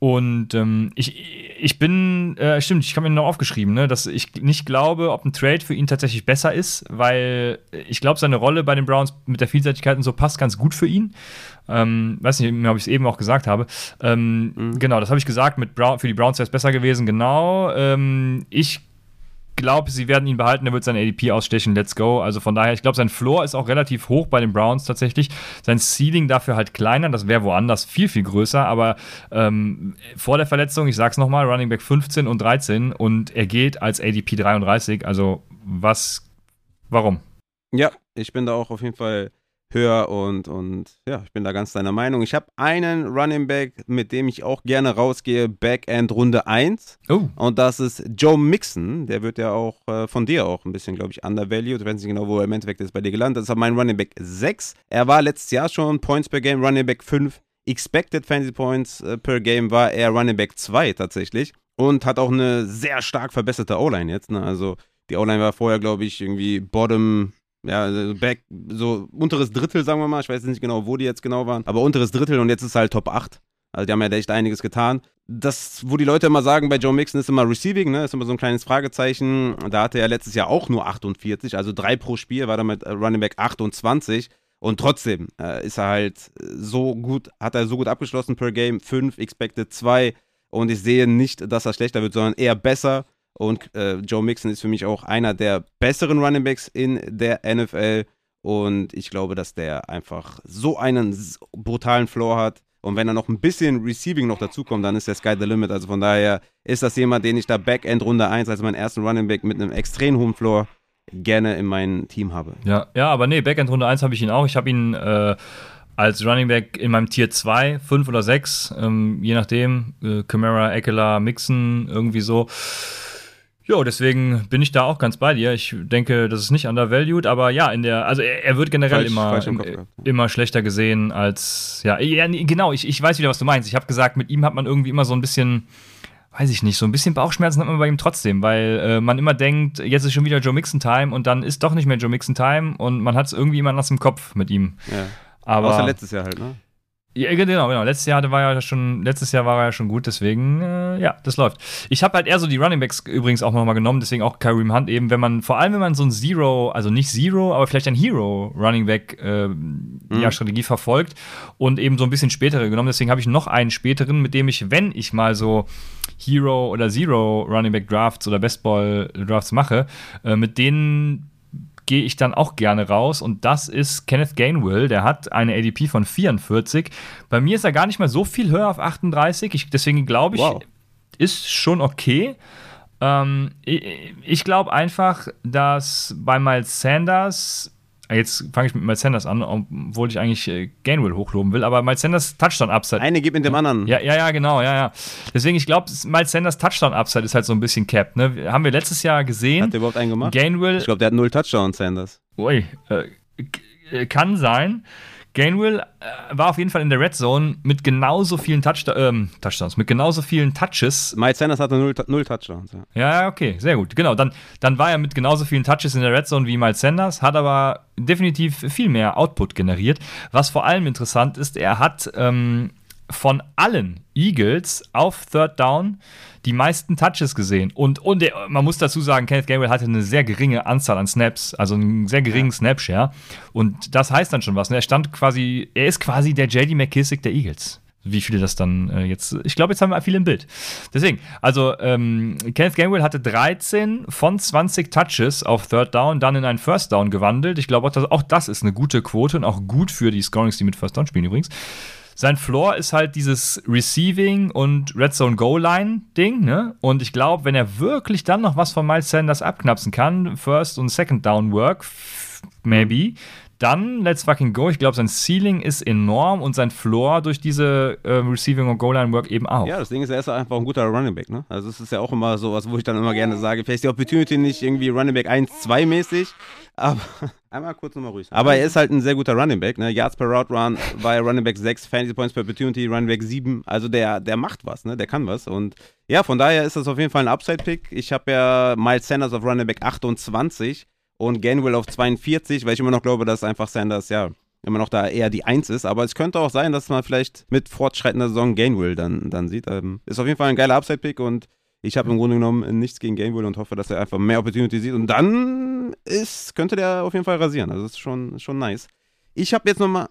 Und ähm, ich, ich bin, äh, stimmt, ich habe mir noch aufgeschrieben, ne, dass ich nicht glaube, ob ein Trade für ihn tatsächlich besser ist, weil ich glaube, seine Rolle bei den Browns mit der Vielseitigkeit und so passt ganz gut für ihn. Ähm, weiß nicht, ob ich es eben auch gesagt habe. Ähm, Genau, das habe ich gesagt. Mit Brown, für die Browns wäre es besser gewesen. Genau. Ähm, ich glaube, sie werden ihn behalten, er wird sein ADP ausstechen, let's go. Also von daher, ich glaube, sein Floor ist auch relativ hoch bei den Browns tatsächlich. Sein Ceiling dafür halt kleiner, das wäre woanders viel, viel größer, aber ähm, vor der Verletzung, ich sag's nochmal, Running Back 15 und 13 und er geht als ADP 33, also was, warum? Ja, ich bin da auch auf jeden Fall höher und, und ja, ich bin da ganz deiner Meinung. Ich habe einen Running Back, mit dem ich auch gerne rausgehe, Backend Runde 1. Oh, Und das ist Joe Mixon. Der wird ja auch äh, von dir auch ein bisschen, glaube ich, undervalued. Ich weiß nicht genau, wo er im Endeffekt ist bei dir gelandet. Das ist mein Running Back 6. Er war letztes Jahr schon Points per Game, Running Back 5. Expected Fantasy Points äh, per Game war er Running Back 2 tatsächlich. Und hat auch eine sehr stark verbesserte O-Line jetzt. Ne? Also die O-Line war vorher, glaube ich, irgendwie Bottom, ja, also Back, so unteres Drittel, sagen wir mal. Ich weiß nicht genau, wo die jetzt genau waren. Aber unteres Drittel und jetzt ist halt Top 8. Also die haben ja echt einiges getan. Das, wo die Leute immer sagen bei Joe Mixon, ist immer Receiving, ne? Ist immer so ein kleines Fragezeichen. Da hatte er letztes Jahr auch nur 48, also drei pro Spiel, war damit äh, Running Back 28. Und trotzdem äh, ist er halt so gut, hat er so gut abgeschlossen per Game, 5, expected 2. Und ich sehe nicht, dass er schlechter wird, sondern eher besser. Und äh, Joe Mixon ist für mich auch einer der besseren Running Backs in der NFL. Und ich glaube, dass der einfach so einen brutalen Floor hat. Und wenn da noch ein bisschen Receiving noch dazukommt, dann ist der Sky the Limit. Also von daher ist das jemand, den ich da Backend Runde 1 als meinen ersten Running Back mit einem extrem hohen Floor gerne in meinem Team habe. Ja, ja, aber nee, Backend Runde 1 habe ich ihn auch. Ich habe ihn äh, als Running Back in meinem Tier 2, 5 oder 6, ähm, je nachdem. Äh, Camara, Eckler, Mixon, irgendwie so. Jo, deswegen bin ich da auch ganz bei dir. Ich denke, das ist nicht undervalued, aber ja, in der, also er, er wird generell Falsch- immer, falsch im immer schlechter gesehen als, ja, ja genau, ich, ich weiß wieder, was du meinst. Ich habe gesagt, mit ihm hat man irgendwie immer so ein bisschen, weiß ich nicht, so ein bisschen Bauchschmerzen hat man bei ihm trotzdem, weil äh, man immer denkt, jetzt ist schon wieder Joe Mixon Time und dann ist doch nicht mehr Joe Mixon Time und man hat es irgendwie immer nass im Kopf mit ihm. Ja. Aber Außer letztes Jahr halt, ne? Ja, genau, genau. Letztes Jahr war er ja schon, letztes Jahr war er ja schon gut, deswegen, äh, ja, das läuft. Ich habe halt eher so die Running Backs übrigens auch nochmal genommen, deswegen auch Kareem Hunt eben, wenn man, vor allem wenn man so ein Zero, also nicht Zero, aber vielleicht ein Hero Running Back äh, ja, Strategie verfolgt und eben so ein bisschen spätere genommen. Deswegen habe ich noch einen späteren, mit dem ich, wenn ich mal so Hero oder Zero Running Back Drafts oder Bestball Drafts mache, äh, mit denen gehe ich dann auch gerne raus und das ist Kenneth Gainwell. Der hat eine ADP von 44. Bei mir ist er gar nicht mal so viel höher auf 38. Ich, deswegen glaube ich, Wow. ist schon okay. Ähm, ich ich glaube einfach, dass bei Miles Sanders, jetzt fange ich mit Miles Sanders an, obwohl ich eigentlich äh, Gainwell hochloben will, aber Miles Sanders Touchdown-Upside Eine gibt mit dem anderen. ja, ja, ja, genau, ja, ja. Deswegen, ich glaube, Miles Sanders Touchdown-Upside ist halt so ein bisschen capped, ne? Haben wir letztes Jahr Hat gesehen. der überhaupt einen gemacht? Gainwell, Ich glaube, der hat null Touchdowns, Sanders. ui, äh, äh, kann sein. Gainwell äh, war auf jeden Fall in der Red Zone mit genauso vielen Touchda ähm, Touchdowns, mit genauso vielen Touches. Miles Sanders hatte null, null Touchdowns. Ja. Ja, ja, okay, sehr gut. Genau, dann, dann war er mit genauso vielen Touches in der Red Zone wie Miles Sanders, hat aber definitiv viel mehr Output generiert. Was vor allem interessant ist, er hat ähm, von allen Eagles auf Third Down die meisten Touches gesehen. Und, und er, man muss dazu sagen, Kenneth Gabriel hatte eine sehr geringe Anzahl an Snaps, also einen sehr geringen Snap-Share. Und das heißt dann schon was. ne? Er stand quasi, er ist quasi der JD McKissick der Eagles. Wie viele das dann äh, jetzt, ich glaube, jetzt haben wir viele im Bild. Deswegen, also ähm, Kenneth Gainwell hatte 13 von 20 Touches auf Third Down, dann in einen First Down gewandelt. Ich glaube, auch das, auch das ist eine gute Quote und auch gut für die Scorings, die mit First Down spielen übrigens. Sein Floor ist halt dieses Receiving und Red Zone Goal Line Ding, ne? Und ich glaube, wenn er wirklich dann noch was von Miles Sanders abknapsen kann, First und Second Down Work, maybe, dann let's fucking go. Ich glaube, sein Ceiling ist enorm und sein Floor durch diese äh, Receiving und Goal Line Work eben auch. Ja, das Ding ist, er ist einfach ein guter Running Back, ne? Also es ist ja auch immer sowas, wo ich dann immer gerne sage, vielleicht die Opportunity nicht irgendwie Running Back 1, 2 mäßig, aber einmal kurz nochmal ruhig. Aber er ist halt ein sehr guter Running Back, ne? Yards per Route Run er Running Back 6, Fantasy Points per Opportunity, Running Back 7, also der, der macht was, ne? Der kann was und ja, von daher ist das auf jeden Fall ein Upside-Pick. Ich habe ja Miles Sanders auf Running Back 28 und Gainwell auf 42, weil ich immer noch glaube, dass einfach Sanders, ja, immer noch da eher die Eins ist. Aber es könnte auch sein, dass man vielleicht mit fortschreitender Saison Gainwell dann, dann sieht. Ähm, ist auf jeden Fall ein geiler Upside-Pick und ich habe im Grunde genommen nichts gegen Gainwell und hoffe, dass er einfach mehr Opportunity sieht. Und dann ist, könnte der auf jeden Fall rasieren. Also das ist schon, schon nice. Ich habe jetzt nochmal.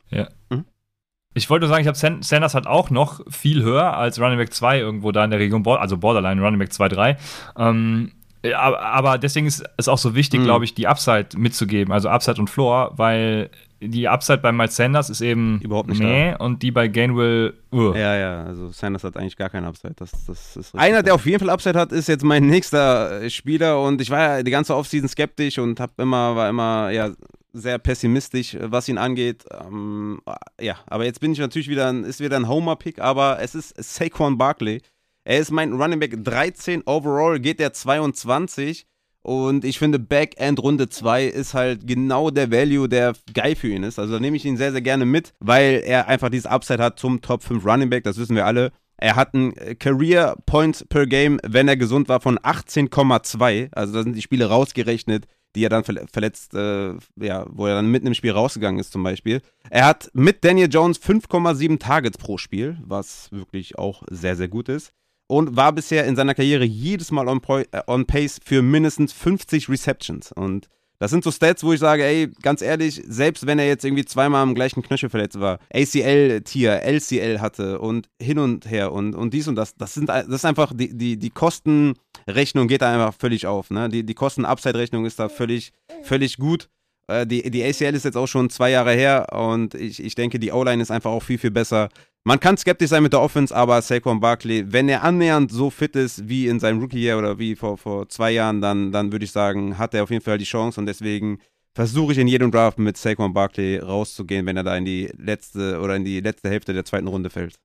Ich wollte nur sagen, ich habe San- Sanders halt auch noch viel höher als Running Back 2 irgendwo da in der Region, also Borderline Running Back 2, 3. Ähm, ja, aber, aber deswegen ist es auch so wichtig, Mhm. glaube ich, die Upside mitzugeben, also Upside und Floor, weil die Upside bei Miles Sanders ist eben Überhaupt nicht meh und die bei Gainwell, uh. Ja, ja, also Sanders hat eigentlich gar keinen Upside. Das, das ist. Einer, der auf jeden Fall Upside hat, ist jetzt mein nächster äh, Spieler und ich war ja die ganze Offseason skeptisch und hab immer, war immer ja sehr pessimistisch, äh, was ihn angeht. Ähm, ja, aber jetzt bin ich natürlich wieder, ein, ist wieder ein Homer-Pick, aber es ist Saquon Barkley. Er ist mein Running Back 13 overall, geht der 22 und ich finde Backend Runde 2 ist halt genau der Value, der geil für ihn ist. Also da nehme ich ihn sehr, sehr gerne mit, weil er einfach dieses Upside hat zum Top 5 Running Back, das wissen wir alle. Er hat einen äh, Career Points per Game, wenn er gesund war, von 18,2. Also da sind die Spiele rausgerechnet, die er dann verle- verletzt, äh, ja, wo er dann mitten im Spiel rausgegangen ist zum Beispiel. Er hat mit Daniel Jones 5,7 Targets pro Spiel, was wirklich auch sehr, sehr gut ist. Und war bisher in seiner Karriere jedes Mal on, äh, on pace für mindestens 50 Receptions. Und das sind so Stats, wo ich sage, ey, ganz ehrlich, selbst wenn er jetzt irgendwie zweimal am gleichen Knöchel verletzt war, ACL-Tier, LCL hatte und hin und her und, und dies und das, das sind das ist einfach, die, die, die Kostenrechnung geht da einfach völlig auf. Ne? Die, die Kosten-Upside-Rechnung ist da völlig, völlig gut. Äh, Die, die ACL ist jetzt auch schon zwei Jahre her und ich, ich denke, die O-Line ist einfach auch viel, viel besser. Man kann skeptisch sein mit der Offense, aber Saquon Barkley, wenn er annähernd so fit ist wie in seinem Rookie-Jahr oder wie vor, vor zwei Jahren, dann, dann würde ich sagen, hat er auf jeden Fall die Chance und deswegen versuche ich in jedem Draft mit Saquon Barkley rauszugehen, wenn er da in die letzte oder in die letzte Hälfte der zweiten Runde fällt.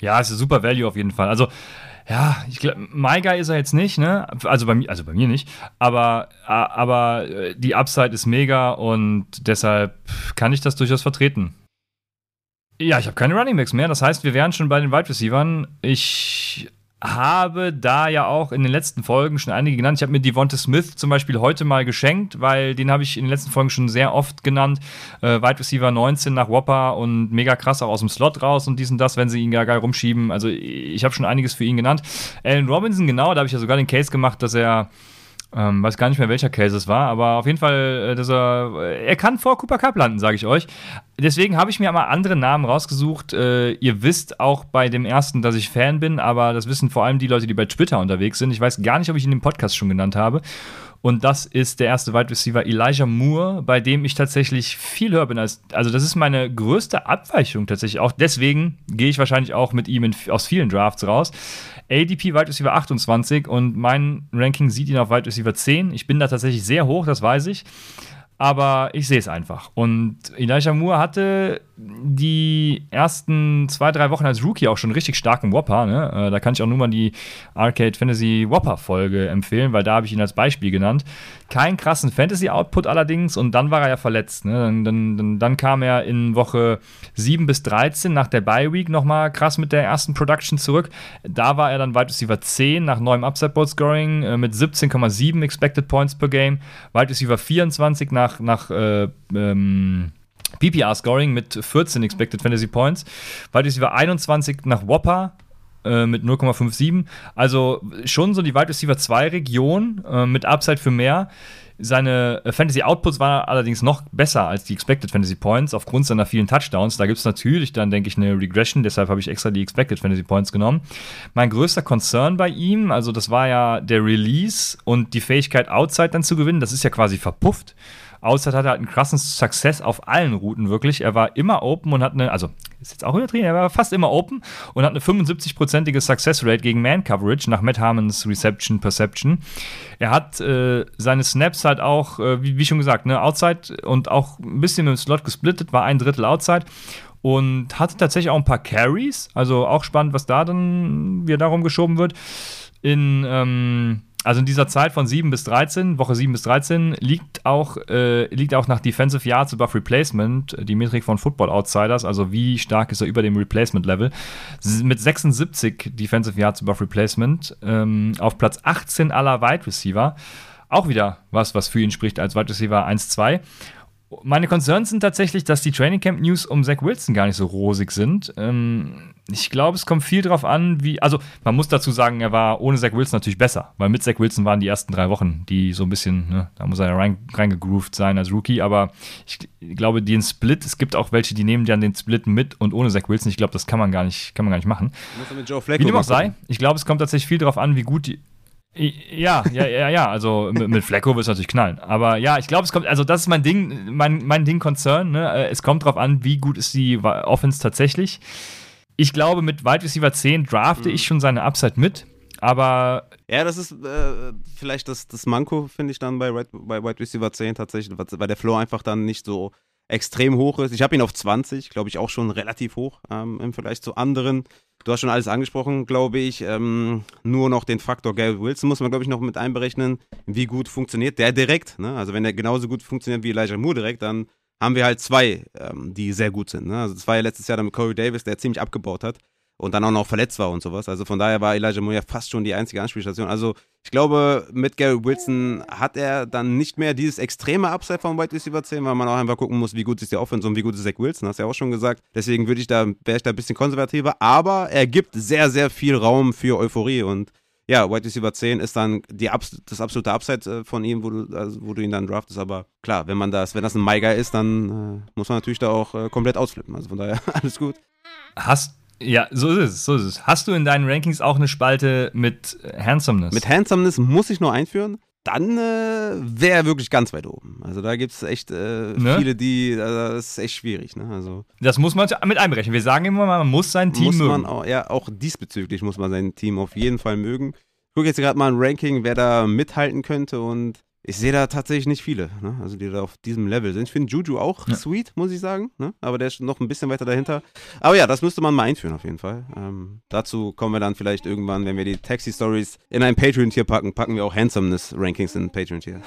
Ja, es ist super Value auf jeden Fall. Also, ja, ich glaube, My Guy ist er jetzt nicht, ne? Also bei mir, also bei mir nicht. Aber, aber äh, die Upside ist mega und deshalb kann ich das durchaus vertreten. Ja, ich habe keine Running Backs mehr. Das heißt, wir wären schon bei den Wide Receivern. Ich habe da ja auch in den letzten Folgen schon einige genannt. Ich habe mir Devonta Smith zum Beispiel heute mal geschenkt, weil den habe ich in den letzten Folgen schon sehr oft genannt. Äh, Wide Receiver 19 nach Whopper und mega krass auch aus dem Slot raus und dies und das, wenn sie ihn gar geil rumschieben. Also ich habe schon einiges für ihn genannt. Allen Robinson, genau, da habe ich ja sogar den Case gemacht, dass er ähm, weiß gar nicht mehr, welcher Case es war, aber auf jeden Fall, äh, dass er, er kann vor Cooper Cup landen, sage ich euch. Deswegen habe ich mir mal andere Namen rausgesucht. Äh, ihr wisst auch bei dem ersten, dass ich Fan bin, aber das wissen vor allem die Leute, die bei Twitter unterwegs sind. Ich weiß gar nicht, ob ich ihn im Podcast schon genannt habe. Und das ist der erste Wide Receiver Elijah Moore, bei dem ich tatsächlich viel höher bin als. Also, das ist meine größte Abweichung tatsächlich auch. Deswegen gehe ich wahrscheinlich auch mit ihm in, aus vielen Drafts raus. ADP Wide Receiver 28 und mein Ranking sieht ihn auf Wide Receiver 10. Ich bin da tatsächlich sehr hoch, das weiß ich aber ich sehe es einfach. Und Elijah Moore hatte die ersten zwei, drei Wochen als Rookie auch schon richtig starken Whopper. Ne? Äh, da kann ich auch nur mal die Arcade Fantasy Whopper-Folge empfehlen, weil da habe ich ihn als Beispiel genannt. Keinen krassen Fantasy-Output allerdings und dann war er ja verletzt. Ne? Dann, dann, dann, kam er in Woche 7 bis 13 nach der Bye-Week nochmal krass mit der ersten Production zurück. Da war er dann Wide Receiver 10 nach neuem Upside-Board-Scoring äh, mit 17,7 Expected Points per Game. Wide Receiver 24 nach nach, äh, ähm, PPR-Scoring mit 14 Expected Fantasy Points. Wide Receiver 21 nach Whopper äh, mit 0,57. Also schon so die Wide Receiver 2 Region äh, mit Upside für mehr. Seine äh, Fantasy Outputs waren allerdings noch besser als die Expected Fantasy Points aufgrund seiner vielen Touchdowns. Da gibt es natürlich dann, denke ich, eine Regression. Deshalb habe ich extra die Expected Fantasy Points genommen. Mein größter Concern bei ihm, also das war ja der Release und die Fähigkeit, Outside dann zu gewinnen. Das ist ja quasi verpufft. Outside hatte halt einen krassen Success auf allen Routen wirklich. Er war immer open und hat eine, also ist jetzt auch übertrieben, er war fast immer open und hat eine 75-prozentige Success Rate gegen Man Coverage nach Matt Harmons Reception Perception. Er hat äh, seine Snaps halt auch, äh, wie, wie, schon gesagt, ne, Outside und auch ein bisschen mit dem Slot gesplittet, war ein Drittel Outside und hatte tatsächlich auch ein paar Carries. Also auch spannend, was da dann wieder darum geschoben wird. In, ähm, also in dieser Zeit von 7 bis 13, Woche 7 bis 13, liegt auch, äh, liegt auch nach Defensive Yards above Replacement die Metrik von Football Outsiders, also wie stark ist er über dem Replacement-Level. Mit 76 Defensive Yards above Replacement ähm, auf Platz 18 aller Wide Receiver. Auch wieder was, was für ihn spricht als Wide Receiver 1-2. Meine Concerns sind tatsächlich, dass die Training Camp News um Zach Wilson gar nicht so rosig sind. Ähm, ich glaube, es kommt viel darauf an, wie. Also, man muss dazu sagen, er war ohne Zach Wilson natürlich besser, weil mit Zach Wilson waren die ersten drei Wochen, die so ein bisschen, ne, da muss er rein, reingegroovt sein als Rookie. Aber ich glaube, den Split, es gibt auch welche, die nehmen dann den Split mit und ohne Zach Wilson. Ich glaube, das kann man gar nicht, kann man gar nicht machen. Wie dem auch sei, ich glaube, es kommt tatsächlich viel darauf an, wie gut die, ja, ja, ja, ja. Also mit, mit Flecko wird es natürlich knallen. Aber ja, ich glaube, es kommt, also das ist mein Ding, mein, mein Ding Concern. Ne? Äh, es kommt darauf an, wie gut ist die Offense tatsächlich. Ich glaube, mit Wide Receiver 10 drafte mhm. ich schon seine Upside mit. Aber. Ja, das ist äh, vielleicht das, das Manko, finde ich dann bei, bei Wide Receiver 10 tatsächlich, weil der Floor einfach dann nicht so extrem hoch ist. Ich habe ihn auf 20, glaube ich, auch schon relativ hoch ähm, im Vergleich zu anderen. Du hast schon alles angesprochen, glaube ich. Ähm, nur noch den Faktor Gary Wilson muss man, glaube ich, noch mit einberechnen. Wie gut funktioniert der direkt? Ne? Also, wenn der genauso gut funktioniert wie Elijah Moore direkt, dann haben wir halt zwei, ähm, die sehr gut sind. Ne? Also, das war ja letztes Jahr dann mit Corey Davis, der ziemlich abgebaut hat und dann auch noch verletzt war und sowas. Also von daher war Elijah Moore ja fast schon die einzige Anspielstation. Also ich glaube, mit Gary Wilson hat er dann nicht mehr dieses extreme Upside von White Receiver 10, weil man auch einfach gucken muss, wie gut ist der Offense und wie gut ist Zach Wilson, hast du ja auch schon gesagt. Deswegen würde ich da, wäre ich da ein bisschen konservativer, aber er gibt sehr, sehr viel Raum für Euphorie und ja, White Receiver 10 ist dann die, das absolute Upside äh, von ihm, wo du, also wo du ihn dann draftest. Aber klar, wenn man das, wenn das ein Maiger ist, dann äh, muss man natürlich da auch äh, komplett ausflippen. Also von daher alles gut. Hast ja, so ist es, so ist es. Hast du in deinen Rankings auch eine Spalte mit Handsomeness? Mit Handsomeness muss ich nur einführen. Dann äh, wäre er wirklich ganz weit oben. Also da gibt es echt äh, ne? viele, die, also das ist echt schwierig. Ne? Also, das muss man mit einberechnen. Wir sagen immer mal, man muss sein Team muss mögen. Auch, ja, auch diesbezüglich muss man sein Team auf jeden Fall mögen. Ich gucke jetzt gerade mal ein Ranking, wer da mithalten könnte und ich sehe da tatsächlich nicht viele, ne? also die da auf diesem Level sind. Ich finde Juju auch ja. sweet, muss ich sagen, ne? aber der ist noch ein bisschen weiter dahinter. Aber ja, das müsste man mal einführen auf jeden Fall. Ähm, dazu kommen wir dann vielleicht irgendwann, wenn wir die Taxi-Stories in ein Patreon-Tier packen, packen wir auch Handsomeness-Rankings in ein Patreon-Tier.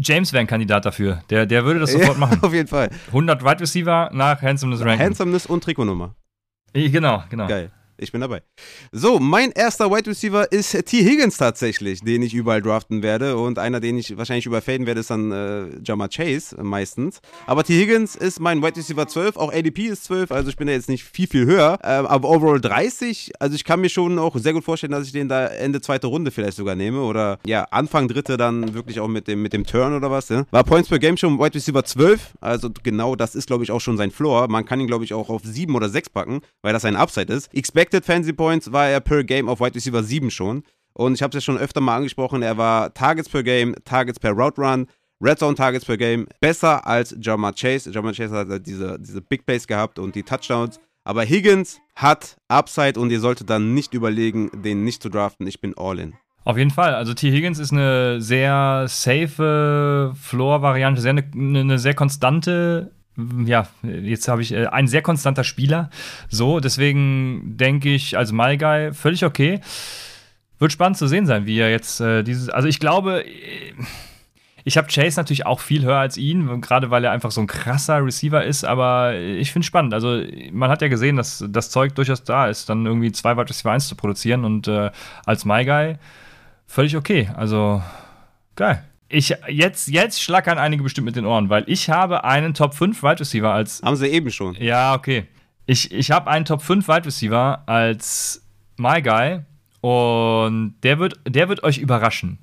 James wäre ein Kandidat dafür. Der, der würde das sofort ja, machen. Auf jeden Fall. 100 Wide Receiver nach Handsomeness-Ranking. Handsomeness und Trikotnummer. Genau, genau. Geil. Ich bin dabei. So, mein erster Wide Receiver ist T. Higgins tatsächlich, den ich überall draften werde. Und einer, den ich wahrscheinlich überfaden werde, ist dann äh, Jama Chase meistens. Aber T. Higgins ist mein Wide Receiver 12. Auch ADP ist 12, also ich bin da jetzt nicht viel, viel höher. Ähm, aber overall 30. Also ich kann mir schon auch sehr gut vorstellen, dass ich den da Ende zweite Runde vielleicht sogar nehme. Oder ja, Anfang dritte dann wirklich auch mit dem, mit dem Turn oder was. Ja? War Points per Game schon Wide Receiver 12. Also genau das ist, glaube ich, auch schon sein Floor. Man kann ihn, glaube ich, auch auf 7 oder 6 packen, weil das ein Upside ist. Expect Expected Fantasy Points war er per Game auf Wide Receiver 7 schon. Und ich habe es ja schon öfter mal angesprochen, er war Targets per Game, Targets per Route Run, Red Zone Targets per Game besser als Jamar Chase. Jamar Chase hat halt diese, diese Big Plays gehabt und die Touchdowns. Aber Higgins hat Upside und ihr solltet dann nicht überlegen, den nicht zu draften. Ich bin all in. Auf jeden Fall. Also T. Higgins ist eine sehr safe Floor-Variante, sehr eine, eine sehr konstante ja, jetzt habe ich äh, ein sehr konstanter Spieler. So, deswegen denke ich, als My Guy völlig okay. Wird spannend zu sehen sein, wie er jetzt äh, dieses. Also ich glaube, ich habe Chase natürlich auch viel höher als ihn, gerade weil er einfach so ein krasser Receiver ist, aber ich finde es spannend. Also, man hat ja gesehen, dass das Zeug durchaus da ist, dann irgendwie zwei Wide Receiver 1 zu produzieren und äh, als My Guy völlig okay. Also, geil ich, jetzt, jetzt schlackern einige bestimmt mit den Ohren, weil ich habe einen Top 5 Wide Receiver als. Haben sie eben schon. Ja, okay. Ich, ich habe einen Top 5 Wide Receiver als My Guy und der wird, der wird euch überraschen.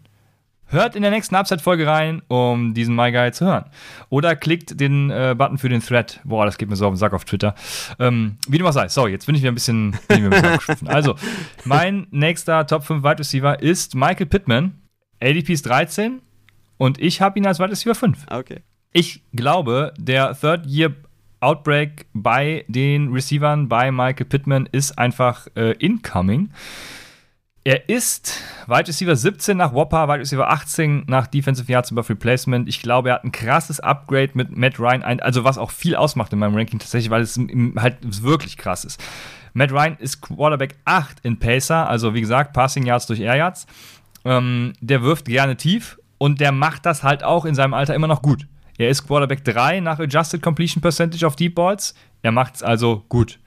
Hört in der nächsten Upside-Folge rein, um diesen My Guy zu hören. Oder klickt den äh, Button für den Thread. Boah, das geht mir so auf den Sack auf Twitter. Ähm, wie du mal sei. Sorry, jetzt bin ich wieder ein bisschen, bin ein bisschen Also, mein nächster Top 5 Wide Receiver ist Michael Pittman. ADP ist 13. Und ich habe ihn als Wide Receiver 5. Okay. Ich glaube, der Third Year Outbreak bei den Receivern bei Michael Pittman ist einfach äh, incoming. Er ist Wide Receiver 17 nach Whopper, Wide Receiver 18 nach Defensive Yards über Replacement. Ich glaube, er hat ein krasses Upgrade mit Matt Ryan, also was auch viel ausmacht in meinem Ranking tatsächlich, weil es halt wirklich krass ist. Matt Ryan ist Quarterback 8 in Pacer, also wie gesagt, Passing Yards durch Air Yards. Ähm, der wirft gerne tief und der macht das halt auch in seinem Alter immer noch gut. Er ist Quarterback 3 nach Adjusted Completion Percentage auf Deep Balls. Er macht es also gut.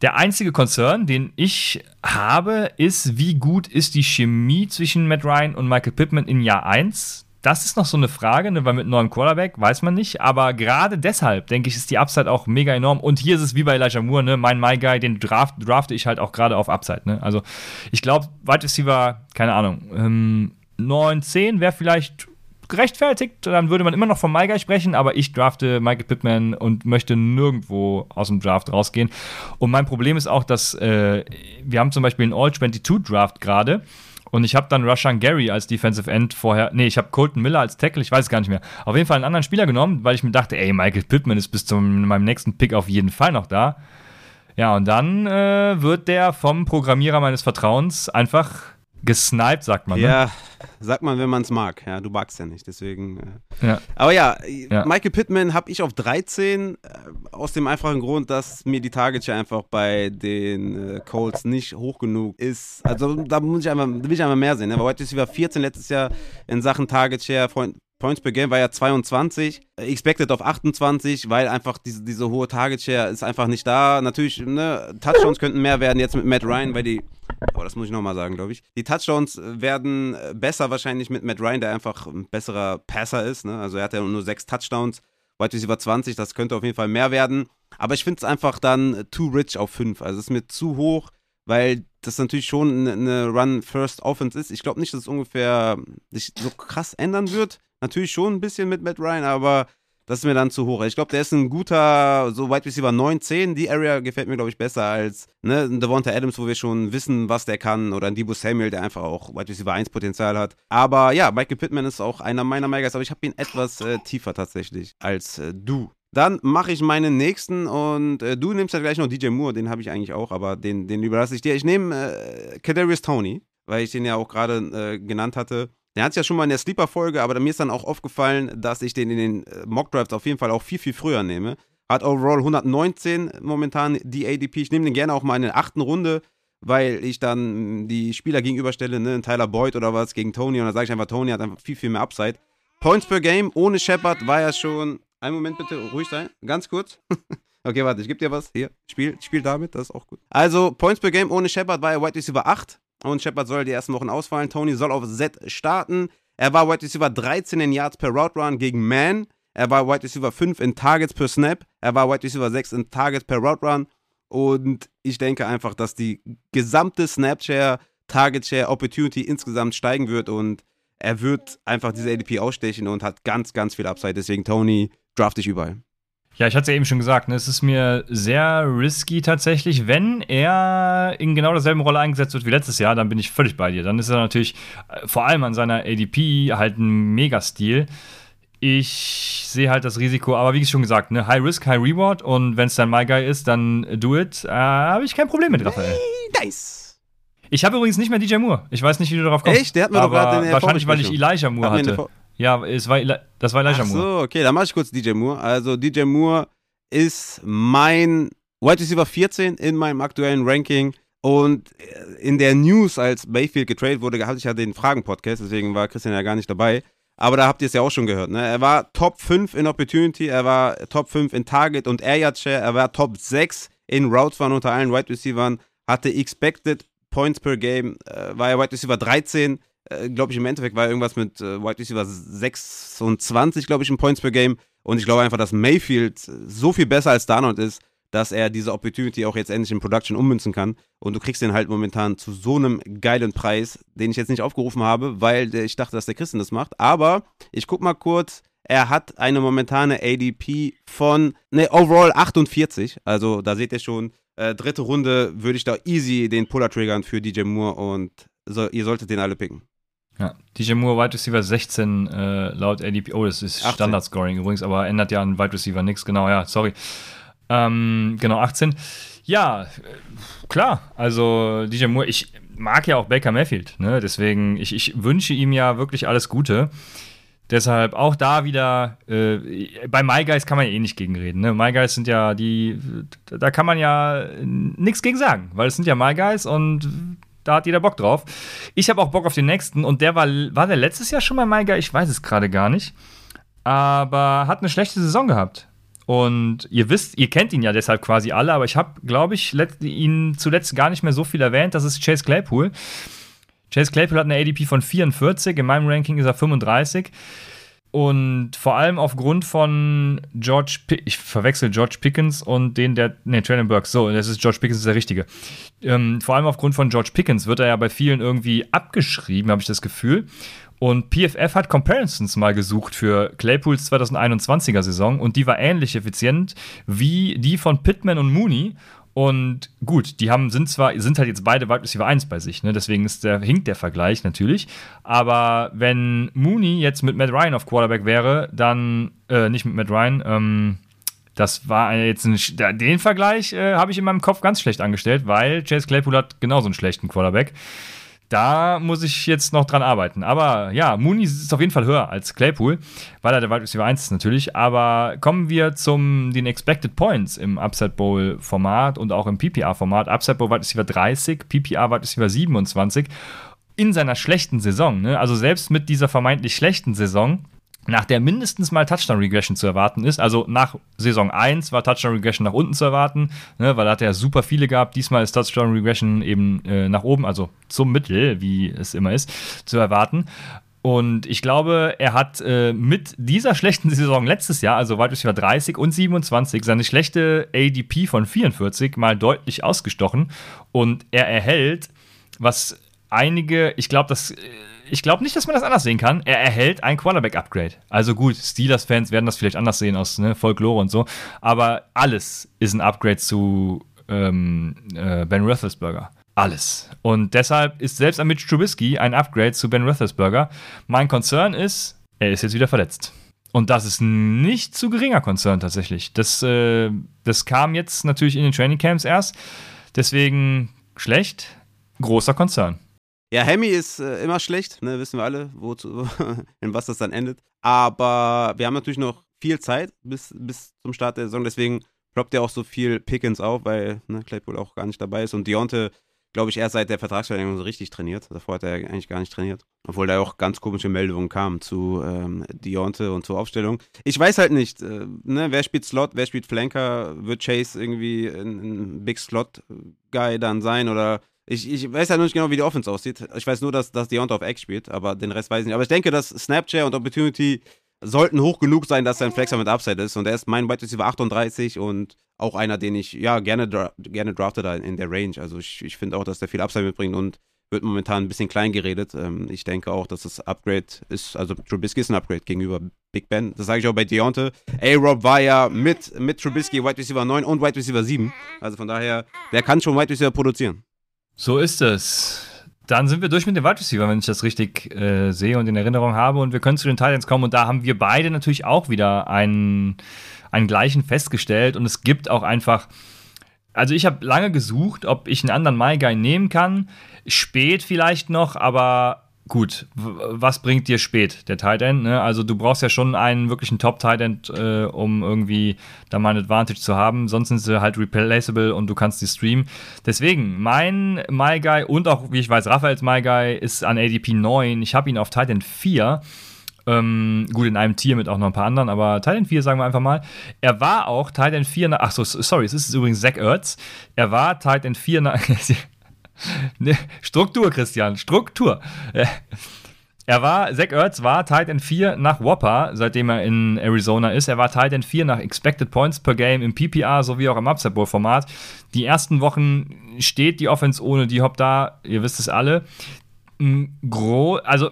Der einzige Concern, den ich habe, ist, wie gut ist die Chemie zwischen Matt Ryan und Michael Pittman in Jahr 1? Das ist noch so eine Frage, ne, weil mit neuem Quarterback weiß man nicht. Aber gerade deshalb, denke ich, ist die Upside auch mega enorm. Und hier ist es wie bei Elijah Moore, ne? mein My Guy, den draft, drafte ich halt auch gerade auf Upside. Ne? Also ich glaube, Wide Receiver, keine Ahnung, ähm, 9, 10 wäre vielleicht gerechtfertigt, dann würde man immer noch von Maigai sprechen, aber ich drafte Michael Pittman und möchte nirgendwo aus dem Draft rausgehen. Und mein Problem ist auch, dass äh, wir haben zum Beispiel einen All-22-Draft gerade und ich habe dann Rushan Gary als Defensive End vorher, nee, ich habe Colton Miller als Tackle, ich weiß es gar nicht mehr. Auf jeden Fall einen anderen Spieler genommen, weil ich mir dachte, ey, Michael Pittman ist bis zu meinem nächsten Pick auf jeden Fall noch da. Ja, und dann äh, wird der vom Programmierer meines Vertrauens einfach gesniped, sagt man. Ne? Ja, sagt man, wenn man es mag. Ja, du magst ja nicht, deswegen. Äh. Ja. Aber ja, ja, Michael Pittman habe ich auf 13, äh, aus dem einfachen Grund, dass mir die Target einfach bei den äh, Colts nicht hoch genug ist. Also da muss ich einfach, will ich einfach mehr sehen. Ne? Aber heute ist wieder 14 letztes Jahr in Sachen Target Share. Points per Game war ja 22, expected auf 28, weil einfach diese, diese hohe Target Share ist einfach nicht da. Natürlich, ne, Touchdowns könnten mehr werden jetzt mit Matt Ryan, weil die Oh, das muss ich nochmal sagen, glaube ich. Die Touchdowns werden besser wahrscheinlich mit Matt Ryan, der einfach ein besserer Passer ist. Ne? Also er hat ja nur sechs Touchdowns, Wide Receiver 20, das könnte auf jeden Fall mehr werden. Aber ich finde es einfach dann too rich auf 5. Also es ist mir zu hoch, weil das natürlich schon eine Run-First-Offense ist. Ich glaube nicht, dass es ungefähr sich so krass ändern wird. Natürlich schon ein bisschen mit Matt Ryan, aber das ist mir dann zu hoch. Ich glaube, der ist ein guter, so Wide Receiver 9, 10. Die Area gefällt mir, glaube ich, besser als ne, ein Devonta Adams, wo wir schon wissen, was der kann. Oder ein Debo Samuel, der einfach auch Wide Receiver 1 Potenzial hat. Aber ja, Michael Pittman ist auch einer meiner Megas, aber ich habe ihn etwas äh, tiefer tatsächlich als äh, du. Dann mache ich meinen nächsten und äh, du nimmst ja gleich noch DJ Moore, den habe ich eigentlich auch, aber den, den überlasse ich dir. Ich nehme äh, Kadarius Tony, weil ich den ja auch gerade äh, genannt hatte. Der hat es ja schon mal in der Sleeper-Folge, aber mir ist dann auch aufgefallen, dass ich den in den äh, Mock-Drafts auf jeden Fall auch viel, viel früher nehme. Hat overall 119 momentan die ADP. Ich nehme den gerne auch mal in der achten Runde, weil ich dann die Spieler gegenüberstelle, ne, Tyler Boyd oder was gegen Tony. Und dann sage ich einfach, Tony hat einfach viel, viel mehr Upside. Points per Game ohne Shepard war ja schon. Einen Moment bitte, ruhig sein, ganz kurz. Okay, warte, ich gebe dir was. Hier, spiel, spiel damit, das ist auch gut. Also, Points per Game ohne Shepard war er Wide Receiver 8 und Shepard soll die ersten Wochen ausfallen. Tony soll auf Z starten. Er war Wide Receiver 13 in Yards per Route Run gegen Man. Er war Wide Receiver 5 in Targets per Snap. Er war Wide Receiver 6 in Targets per Route Run. Und ich denke einfach, dass die gesamte Snapshare, Target Share, Opportunity insgesamt steigen wird und er wird einfach diese ADP ausstechen und hat ganz, ganz viel Upside. Deswegen Tony draft ich überall. Ja, ich hatte es ja eben schon gesagt, ne, es ist mir sehr risky tatsächlich. Wenn er in genau derselben Rolle eingesetzt wird wie letztes Jahr, dann bin ich völlig bei dir. Dann ist er natürlich äh, vor allem an seiner ADP halt ein Megastil. Ich sehe halt das Risiko, aber wie schon gesagt, ne, High Risk, High Reward und wenn es dann My Guy ist, dann do it. Äh, habe ich kein Problem mit, Raphael. Nice. Ich habe übrigens nicht mehr DJ Moore. Ich weiß nicht, wie du darauf kommst. Echt? Der hat mir doch gerade der Wahrscheinlich, weil ich Elijah Moore hatte. Ja, es war, das war Elijah Ach Moore. so, okay, dann mache ich kurz DJ Moore. Also DJ Moore ist mein Wide Receiver 14 in meinem aktuellen Ranking. Und in der News, als Mayfield getradet wurde, hatte ich ja den Fragen-Podcast, deswegen war Christian ja gar nicht dabei. Aber da habt ihr es ja auch schon gehört. Ne? Er war Top 5 in Opportunity, er war Top 5 in Target und Air Yard Share, er war Top 6 in Routes Run unter allen Wide Receivers, hatte Expected Points per Game, äh, war er Wide Receiver 13, äh, glaube ich im Endeffekt war irgendwas mit äh, Wide Receiver 26, glaube ich, in Points per Game. Und ich glaube einfach, dass Mayfield so viel besser als Darnold ist, dass er diese Opportunity auch jetzt endlich in Production ummünzen kann. Und du kriegst den halt momentan zu so einem geilen Preis, den ich jetzt nicht aufgerufen habe, weil ich dachte, dass der Christian das macht. Aber ich guck mal kurz. Er hat eine momentane ADP von, ne, overall 48. Also da seht ihr schon, äh, dritte Runde würde ich da easy den Puller triggern für DJ Moore und so, ihr solltet den alle picken. Ja, DJ Moore, Wide Receiver 16 äh, laut ADP. Oh, das ist 18. Standard-Scoring übrigens, aber ändert ja an Wide Receiver nichts. Genau, ja, sorry. Ähm, genau, 18. Ja, äh, klar, also DJ Moore, ich mag ja auch Baker Mayfield, ne? deswegen, ich, ich wünsche ihm ja wirklich alles Gute. Deshalb auch da wieder, äh, bei My Guys kann man ja eh nicht gegenreden. Ne? My Guys sind ja die, da kann man ja nichts gegen sagen, weil es sind ja My Guys und da hat jeder Bock drauf. Ich habe auch Bock auf den nächsten und der war, war der letztes Jahr schon mal Guy? Ich weiß es gerade gar nicht. Aber hat eine schlechte Saison gehabt. Und ihr wisst, ihr kennt ihn ja deshalb quasi alle, aber ich habe, glaube ich, ihn zuletzt gar nicht mehr so viel erwähnt. Das ist Chase Claypool. Chase Claypool hat eine ADP von 44, in meinem Ranking ist er 35. Und vor allem aufgrund von George, Pi ich verwechsel George Pickens und den der, ne, Traylon Burks, so, das ist George Pickens, ist der richtige. Ähm, vor allem aufgrund von George Pickens wird er ja bei vielen irgendwie abgeschrieben, habe ich das Gefühl. Und PFF hat Comparisons mal gesucht für Claypools 2021er Saison und die war ähnlich effizient wie die von Pittman und Mooney. Und gut, die haben, sind zwar, sind halt jetzt beide Wide Receiver 1 bei sich, ne? Deswegen ist der, hinkt der Vergleich natürlich. Aber wenn Mooney jetzt mit Matt Ryan auf Quarterback wäre, dann, äh, nicht mit Matt Ryan, ähm, das war jetzt ein, den Vergleich äh, habe ich in meinem Kopf ganz schlecht angestellt, weil Chase Claypool hat genauso einen schlechten Quarterback. Da muss ich jetzt noch dran arbeiten. Aber ja, Mooney ist auf jeden Fall höher als Claypool, weil er der Wide Receiver 1 ist natürlich. Aber kommen wir zum den Expected Points im Upside Bowl Format und auch im PPR Format. Upside Bowl Wide Receiver 30, PPR Wide Receiver 27 in seiner schlechten Saison. Ne? Also selbst mit dieser vermeintlich schlechten Saison nach der mindestens mal Touchdown Regression zu erwarten ist. Also nach Saison 1 war Touchdown Regression nach unten zu erwarten, ne, weil da hat er super viele gehabt. Diesmal ist Touchdown Regression eben äh, nach oben, also zum Mittel, wie es immer ist, zu erwarten. Und ich glaube, er hat äh, mit dieser schlechten Saison letztes Jahr, also weit über 30 und 27, seine schlechte ADP von 44 mal deutlich ausgestochen. Und er erhält, was einige, ich glaube, das. Ich glaube nicht, dass man das anders sehen kann. Er erhält ein Quarterback-Upgrade. Also gut, Steelers-Fans werden das vielleicht anders sehen aus ne, Folklore und so. Aber alles ist ein Upgrade zu ähm, äh, Ben Roethlisberger. Alles. Und deshalb ist selbst ein Mitch Trubisky ein Upgrade zu Ben Roethlisberger. Mein Concern ist, er ist jetzt wieder verletzt. Und das ist nicht zu geringer Concern tatsächlich. Das, äh, das kam jetzt natürlich in den Trainingcamps erst. Deswegen schlecht, großer Concern. Ja, Hemi ist äh, immer schlecht, ne, wissen wir alle, wozu, in was das dann endet. Aber wir haben natürlich noch viel Zeit bis, bis zum Start der Saison, deswegen droppt ja auch so viel Pickens auf, weil ne, Claypool auch gar nicht dabei ist. Und Deontay glaube ich, erst seit der Vertragsverlängerung so richtig trainiert. Davor hat er eigentlich gar nicht trainiert. Obwohl da auch ganz komische Meldungen kamen zu ähm, Dionte und zur Aufstellung. Ich weiß halt nicht, äh, ne, wer spielt Slot, wer spielt Flanker, wird Chase irgendwie ein, ein Big Slot-Guy dann sein oder ich, ich weiß ja noch nicht genau, wie die Offense aussieht. Ich weiß nur, dass, dass Deontay auf Eck spielt, aber den Rest weiß ich nicht. Aber ich denke, dass Snapchat und Opportunity sollten hoch genug sein, dass sein Flexer mit Upside ist. Und er ist mein Wide Receiver 38 und auch einer, den ich ja gerne, dra gerne drafte da in der Range. Also ich, ich finde auch, dass der viel Upside mitbringt und wird momentan ein bisschen klein geredet. Ähm, ich denke auch, dass das Upgrade ist, also Trubisky ist ein Upgrade gegenüber Big Ben. Das sage ich auch bei Deontay. A-Rob war ja mit, mit Trubisky Wide Receiver 9 und Wide Receiver 7. Also von daher, der kann schon Wide Receiver produzieren. So ist es. Dann sind wir durch mit den Wide Receiver, wenn ich das richtig äh, sehe und in Erinnerung habe. Und wir können zu den Titans kommen. Und da haben wir beide natürlich auch wieder einen, einen gleichen festgestellt. Und es gibt auch einfach. Also ich habe lange gesucht, ob ich einen anderen My Guy nehmen kann. Spät vielleicht noch, aber gut, was bringt dir spät, der Tight End? Ne? Also du brauchst ja schon einen wirklichen Top-Tight End, äh, um irgendwie da mal ein Advantage zu haben. Sonst sind sie halt replaceable und du kannst die streamen. Deswegen, mein My Guy und auch, wie ich weiß, Raphaels My Guy ist an ADP 9. Ich habe ihn auf Tight End 4. Ähm, gut, in einem Tier mit auch noch ein paar anderen, aber Titan 4 sagen wir einfach mal. Er war auch Titan 4 nach, ach so, sorry, es ist übrigens Zach Ertz. Er war Titan 4 nach, Struktur, Christian, Struktur. Er war, Zach Ertz war Titan 4 nach Whopper, seitdem er in Arizona ist. Er war Titan 4 nach Expected Points per Game im PPR sowie auch im Upside Bowl Format. Die ersten Wochen steht die Offense ohne die Hop da, ihr wisst es alle. Gro also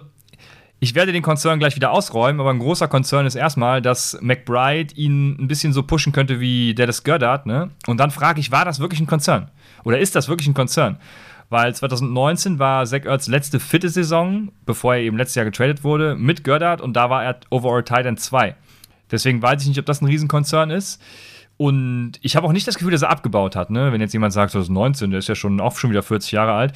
ich werde den Konzern gleich wieder ausräumen, aber ein großer Konzern ist erstmal, dass McBride ihn ein bisschen so pushen könnte wie Dallas Goddard, ne? Und dann frage ich, war das wirklich ein Konzern? Oder ist das wirklich ein Konzern? Weil 2019 war Zach Ertz letzte fitte Saison, bevor er eben letztes Jahr getradet wurde, mit Goddard und da war er Overall Titan 2. Deswegen weiß ich nicht, ob das ein Riesenkonzern ist. Und ich habe auch nicht das Gefühl, dass er abgebaut hat. Ne? Wenn jetzt jemand sagt, 2019, der ist ja schon auch schon wieder 40 Jahre alt.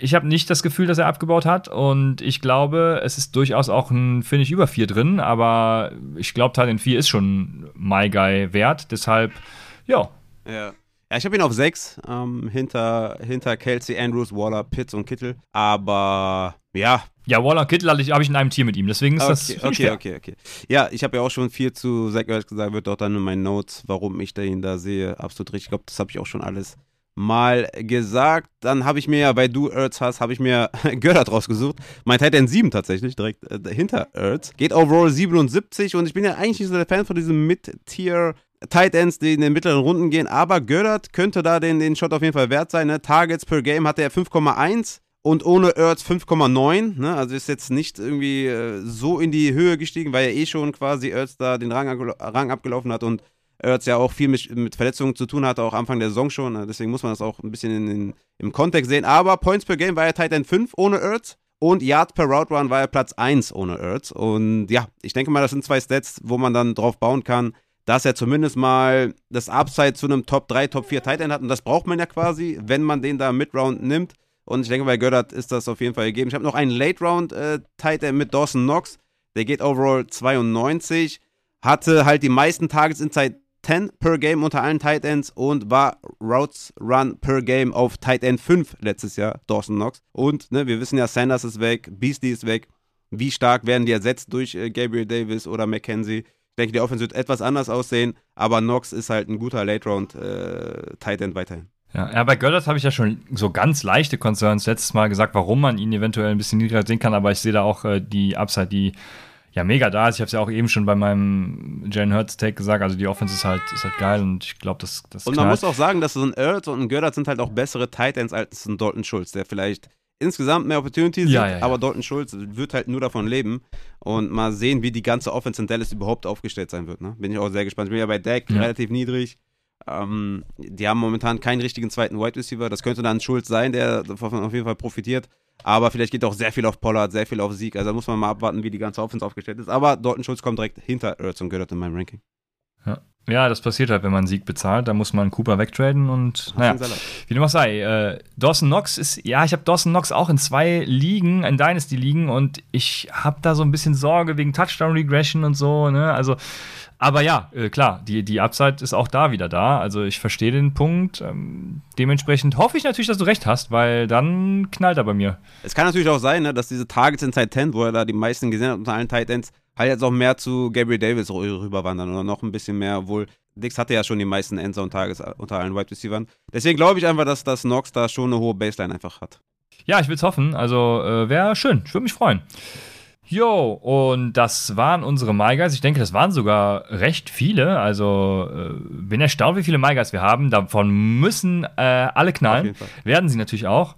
Ich habe nicht das Gefühl, dass er abgebaut hat. Und ich glaube, es ist durchaus auch ein Finish über 4 drin. Aber ich glaube, Titan 4 ist schon My wert. Deshalb, ja. Ja. Ja, ich habe ihn auf 6, ähm, hinter, hinter Kelsey, Andrews, Waller, Pitts und Kittel. Aber ja. Ja, Waller Kittel habe ich, hab ich in einem Tier mit ihm, deswegen ist okay, das. Okay, okay, okay, okay. Ja, ich habe ja auch schon viel zu Zach Ertz gesagt, wird auch dann in meinen Notes, warum ich ihn da sehe, absolut richtig. Ich glaube, das habe ich auch schon alles mal gesagt. Dann habe ich mir ja, weil du Ertz hast, habe ich mir Gördert rausgesucht. Mein Titan 7 tatsächlich, direkt äh, hinter Ertz. Geht overall 77 und ich bin ja eigentlich nicht so der Fan von diesem Mid-Tier- Tight Ends, die in den mittleren Runden gehen, aber Gördert könnte da den, den Shot auf jeden Fall wert sein. Ne? Targets per Game hatte er 5,1 und ohne Ertz 5,9. Ne? Also ist jetzt nicht irgendwie äh, so in die Höhe gestiegen, weil er eh schon quasi Ertz da den Rang, Rang abgelaufen hat und Ertz ja auch viel mit, mit, Verletzungen zu tun hatte, auch Anfang der Saison schon. Ne? Deswegen muss man das auch ein bisschen in, in, im Kontext sehen. Aber Points per Game war er Tight End 5 ohne Ertz. Und Yards per Route Run war er Platz 1 ohne Ertz. Und ja, ich denke mal, das sind zwei Stats, wo man dann drauf bauen kann dass er zumindest mal das Upside zu einem Top 3, Top 4 Tight End hat. Und das braucht man ja quasi, wenn man den da Mid-Round nimmt. Und ich denke, bei Göttert ist das auf jeden Fall gegeben. Ich habe noch einen Late-Round äh, Tight End mit Dawson Knox. Der geht overall 92. Hatte halt die meisten Targets inside 10 per Game unter allen Tight Ends und war Routes Run per Game auf Tight End 5 letztes Jahr, Dawson Knox. Und ne, wir wissen ja, Sanders ist weg, Beastie ist weg. Wie stark werden die ersetzt durch äh, Gabriel Davis oder McKenzie? Denke, die Offense wird etwas anders aussehen, aber Knox ist halt ein guter Late-Round-Tight äh, End weiterhin. Ja, ja, bei Göllert habe ich ja schon so ganz leichte Concerns letztes Mal gesagt, warum man ihn eventuell ein bisschen niedriger sehen kann, aber ich sehe da auch äh, die Upside, die ja mega da ist. Ich habe es ja auch eben schon bei meinem Jalen Hurts Take gesagt, also die Offense ist halt, ist halt geil und ich glaube, das, das Und man knallt. muss auch sagen, dass so ein Ertz und ein Göllert sind halt auch bessere Tight Ends als ein Dalton Schulz, der vielleicht insgesamt mehr Opportunities, ja, ja, ja. aber Dalton Schulz wird halt nur davon leben. Und mal sehen, wie die ganze Offense in Dallas überhaupt aufgestellt sein wird. Ne? Bin ich auch sehr gespannt. Ich bin ja bei Dak relativ niedrig. Ähm, die haben momentan keinen richtigen zweiten Wide Receiver. Das könnte dann Schulz sein, der davon auf jeden Fall profitiert. Aber vielleicht geht auch sehr viel auf Pollard, sehr viel auf Sieg. Also da muss man mal abwarten, wie die ganze Offense aufgestellt ist. Aber Dalton Schulz kommt direkt hinter Ertz und gehört in meinem Ranking. Ja. Ja, das passiert halt, wenn man einen Sieg bezahlt. Da muss man Cooper wegtraden und naja, wie dem auch sei. Äh, Dawson Knox ist, ja, ich habe Dawson Knox auch in zwei Ligen, in Dynasty-Ligen und ich habe da so ein bisschen Sorge wegen Touchdown-Regression und so. Ne? Also Aber ja, äh, klar, die, die Upside ist auch da wieder da. Also ich verstehe den Punkt. Ähm, dementsprechend hoffe ich natürlich, dass du recht hast, weil dann knallt er bei mir. Es kann natürlich auch sein, ne, dass diese Targets in Tight 10, wo er da die meisten gesehen hat unter allen Tight Ends, halt jetzt auch mehr zu Gabriel Davis rüberwandern oder noch ein bisschen mehr, obwohl Dix hatte ja schon die meisten Endzone-Tages unter allen Wide Receivers. Deswegen glaube ich einfach, dass das Knox da schon eine hohe Baseline einfach hat. Ja, ich will es hoffen. Also äh, wäre schön. Ich würde mich freuen. Jo, und das waren unsere MyGuys. Ich denke, das waren sogar recht viele. Also äh, bin erstaunt, wie viele MyGuys wir haben. Davon müssen äh, alle knallen. Werden sie natürlich auch.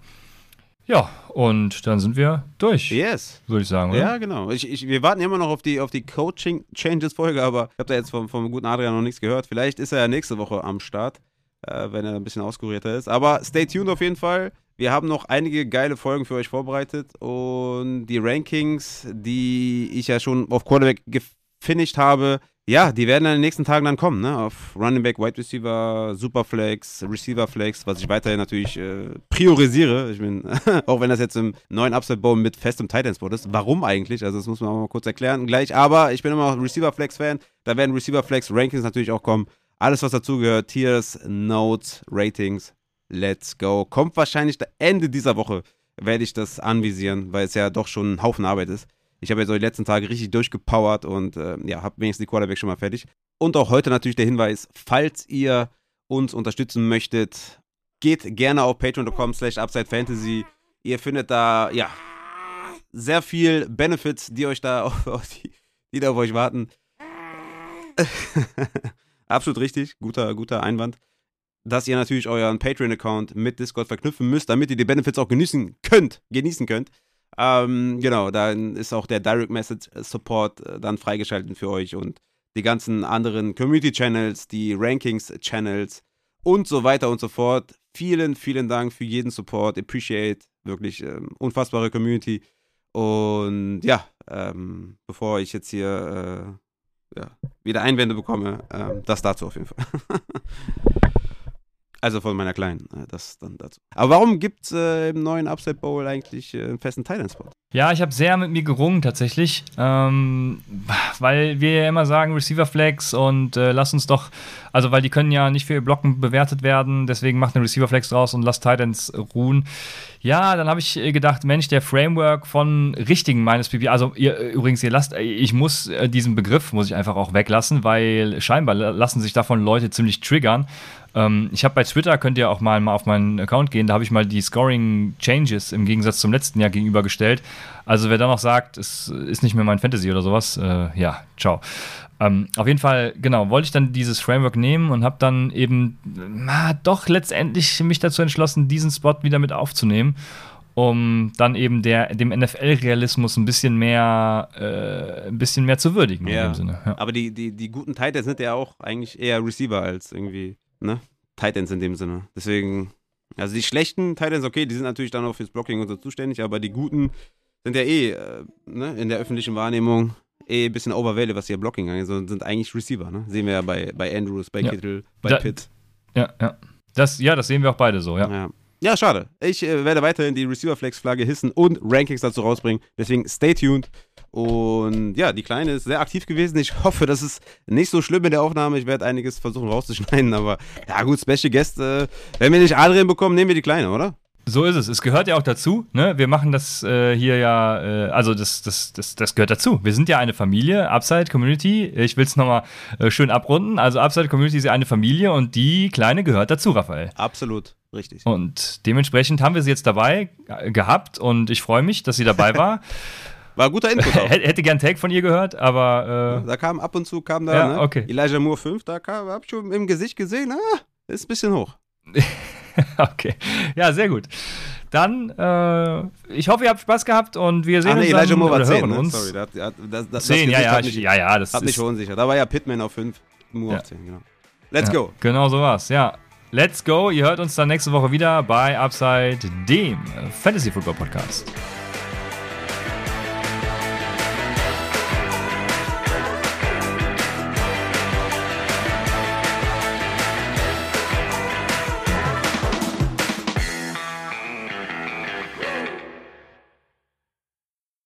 Ja, und dann sind wir durch. Yes. Würde ich sagen, oder? Ja, genau. Ich, ich, wir warten immer noch auf die, auf die Coaching-Changes-Folge, aber ich habe da jetzt vom, vom guten Adrian noch nichts gehört. Vielleicht ist er ja nächste Woche am Start, äh, wenn er ein bisschen auskurierter ist. Aber stay tuned auf jeden Fall. Wir haben noch einige geile Folgen für euch vorbereitet und die Rankings, die ich ja schon auf Quarterback gefinisht habe, ja, die werden in den nächsten Tagen dann kommen, ne? Auf Running Back, Wide Receiver, Superflex, Receiver Flex, was ich weiterhin natürlich äh, priorisiere. Ich bin, auch wenn das jetzt im neuen Upside Bowl mit festem Tight Spot ist. Warum eigentlich? Also, das muss man auch mal kurz erklären gleich. Aber ich bin immer noch Receiver Flex Fan. Da werden Receiver Flex Rankings natürlich auch kommen. Alles, was dazugehört, Tiers, Notes, Ratings, Let's go. Kommt wahrscheinlich Ende dieser Woche, werde ich das anvisieren, weil es ja doch schon ein Haufen Arbeit ist. Ich habe jetzt so die letzten Tage richtig durchgepowert und äh, ja, habe wenigstens die Quarterback schon mal fertig. Und auch heute natürlich der Hinweis, falls ihr uns unterstützen möchtet, geht gerne auf patreon.com slash upsidefantasy. Ihr findet da, ja, sehr viel Benefits, die euch da auf, auf die, die da auf euch warten. Absolut richtig, guter, guter Einwand dass ihr natürlich euren Patreon-Account mit Discord verknüpfen müsst, damit ihr die Benefits auch genießen könnt. Genießen könnt. Ähm, genau, dann ist auch der Direct Message Support äh, dann freigeschaltet für euch und die ganzen anderen Community Channels, die Rankings Channels und so weiter und so fort. Vielen, vielen Dank für jeden Support. Appreciate. Wirklich ähm, unfassbare Community. Und ja, ähm, bevor ich jetzt hier äh, ja, wieder Einwände bekomme, äh, das dazu auf jeden Fall. Also von meiner Kleinen, äh, das dann dazu. Aber warum gibt es äh, im neuen Upside Bowl eigentlich äh, einen festen Thailand-Spot? Ja, ich habe sehr mit mir gerungen tatsächlich, ähm, weil wir ja immer sagen Receiver Flex und äh, lass uns doch, also weil die können ja nicht für ihr Blocken bewertet werden, deswegen macht eine Receiver Flex draus und lasst Titans ruhen. Ja, dann habe ich äh, gedacht, Mensch, der Framework von richtigen meines PP, also ihr, äh, übrigens, ihr lasst, ich muss diesen Begriff muss ich einfach auch weglassen, weil scheinbar lassen sich davon Leute ziemlich triggern ähm, ich habe bei Twitter, könnt ihr auch mal, mal auf meinen Account gehen, da habe ich mal die Scoring Changes im Gegensatz zum letzten Jahr gegenübergestellt. Also wer da noch sagt, es ist nicht mehr mein Fantasy oder sowas, äh, ja, ciao. Ähm, auf jeden Fall, genau, wollte ich dann dieses Framework nehmen und habe dann eben na, doch letztendlich mich dazu entschlossen, diesen Spot wieder mit aufzunehmen um dann eben der, dem NFL-Realismus ein bisschen mehr, äh, ein bisschen mehr zu würdigen ja. in dem Sinne. Ja. Aber die, die, die guten Titans sind ja auch eigentlich eher Receiver als irgendwie ne? Titans in dem Sinne. Deswegen, also die schlechten Titans, okay, die sind natürlich dann auch fürs Blocking und so zuständig, aber die guten sind ja eh äh, ne, in der öffentlichen Wahrnehmung eh ein bisschen overweighted, was ihr Blocking angeht, sondern sind eigentlich Receiver, ne? Sehen wir ja bei, bei Andrews, bei ja. Kittle, bei da, Pitt. Ja, ja. Das, ja, das sehen wir auch beide so, ja. ja. Ja, schade. Ich äh, werde weiterhin die Receiver-Flex-Flagge hissen und Rankings dazu rausbringen. Deswegen stay tuned. Und ja, die Kleine ist sehr aktiv gewesen. Ich hoffe, das ist nicht so schlimm in der Aufnahme. Ich werde einiges versuchen rauszuschneiden. Aber ja, gut, Special Guest. Äh, wenn wir nicht Adrian bekommen, nehmen wir die Kleine, oder? So ist es. Es gehört ja auch dazu. Ne? Wir machen das äh, hier ja, äh, also das, das, das, das gehört dazu. Wir sind ja eine Familie, Upside Community. Ich will es nochmal äh, schön abrunden. Also Upside Community ist ja eine Familie und die Kleine gehört dazu, Raphael. Absolut. Richtig. Und dementsprechend haben wir sie jetzt dabei gehabt und ich freue mich, dass sie dabei war. War ein guter Input auch. Hätte gern Take von ihr gehört, aber. Äh da kam ab und zu, kam da, ja, ne? okay. Elijah Moore 5, da kam, hab ich schon im Gesicht gesehen, ah, ist ein bisschen hoch. okay. Ja, sehr gut. Dann, äh, ich hoffe, ihr habt Spaß gehabt und wir sehen Ach, nee, uns Elijah Moore war 10, ne? uns. Sorry, das, das, das, 10, ja, ja, mich, ja, ja, das hat mich verunsichert. Da war ja Pittman auf 5, Moore ja. auf 10, genau. Let's ja, go. Genau so war's, ja. Let's go. Ihr hört uns dann nächste Woche wieder bei Upside, dem Fantasy Football Podcast.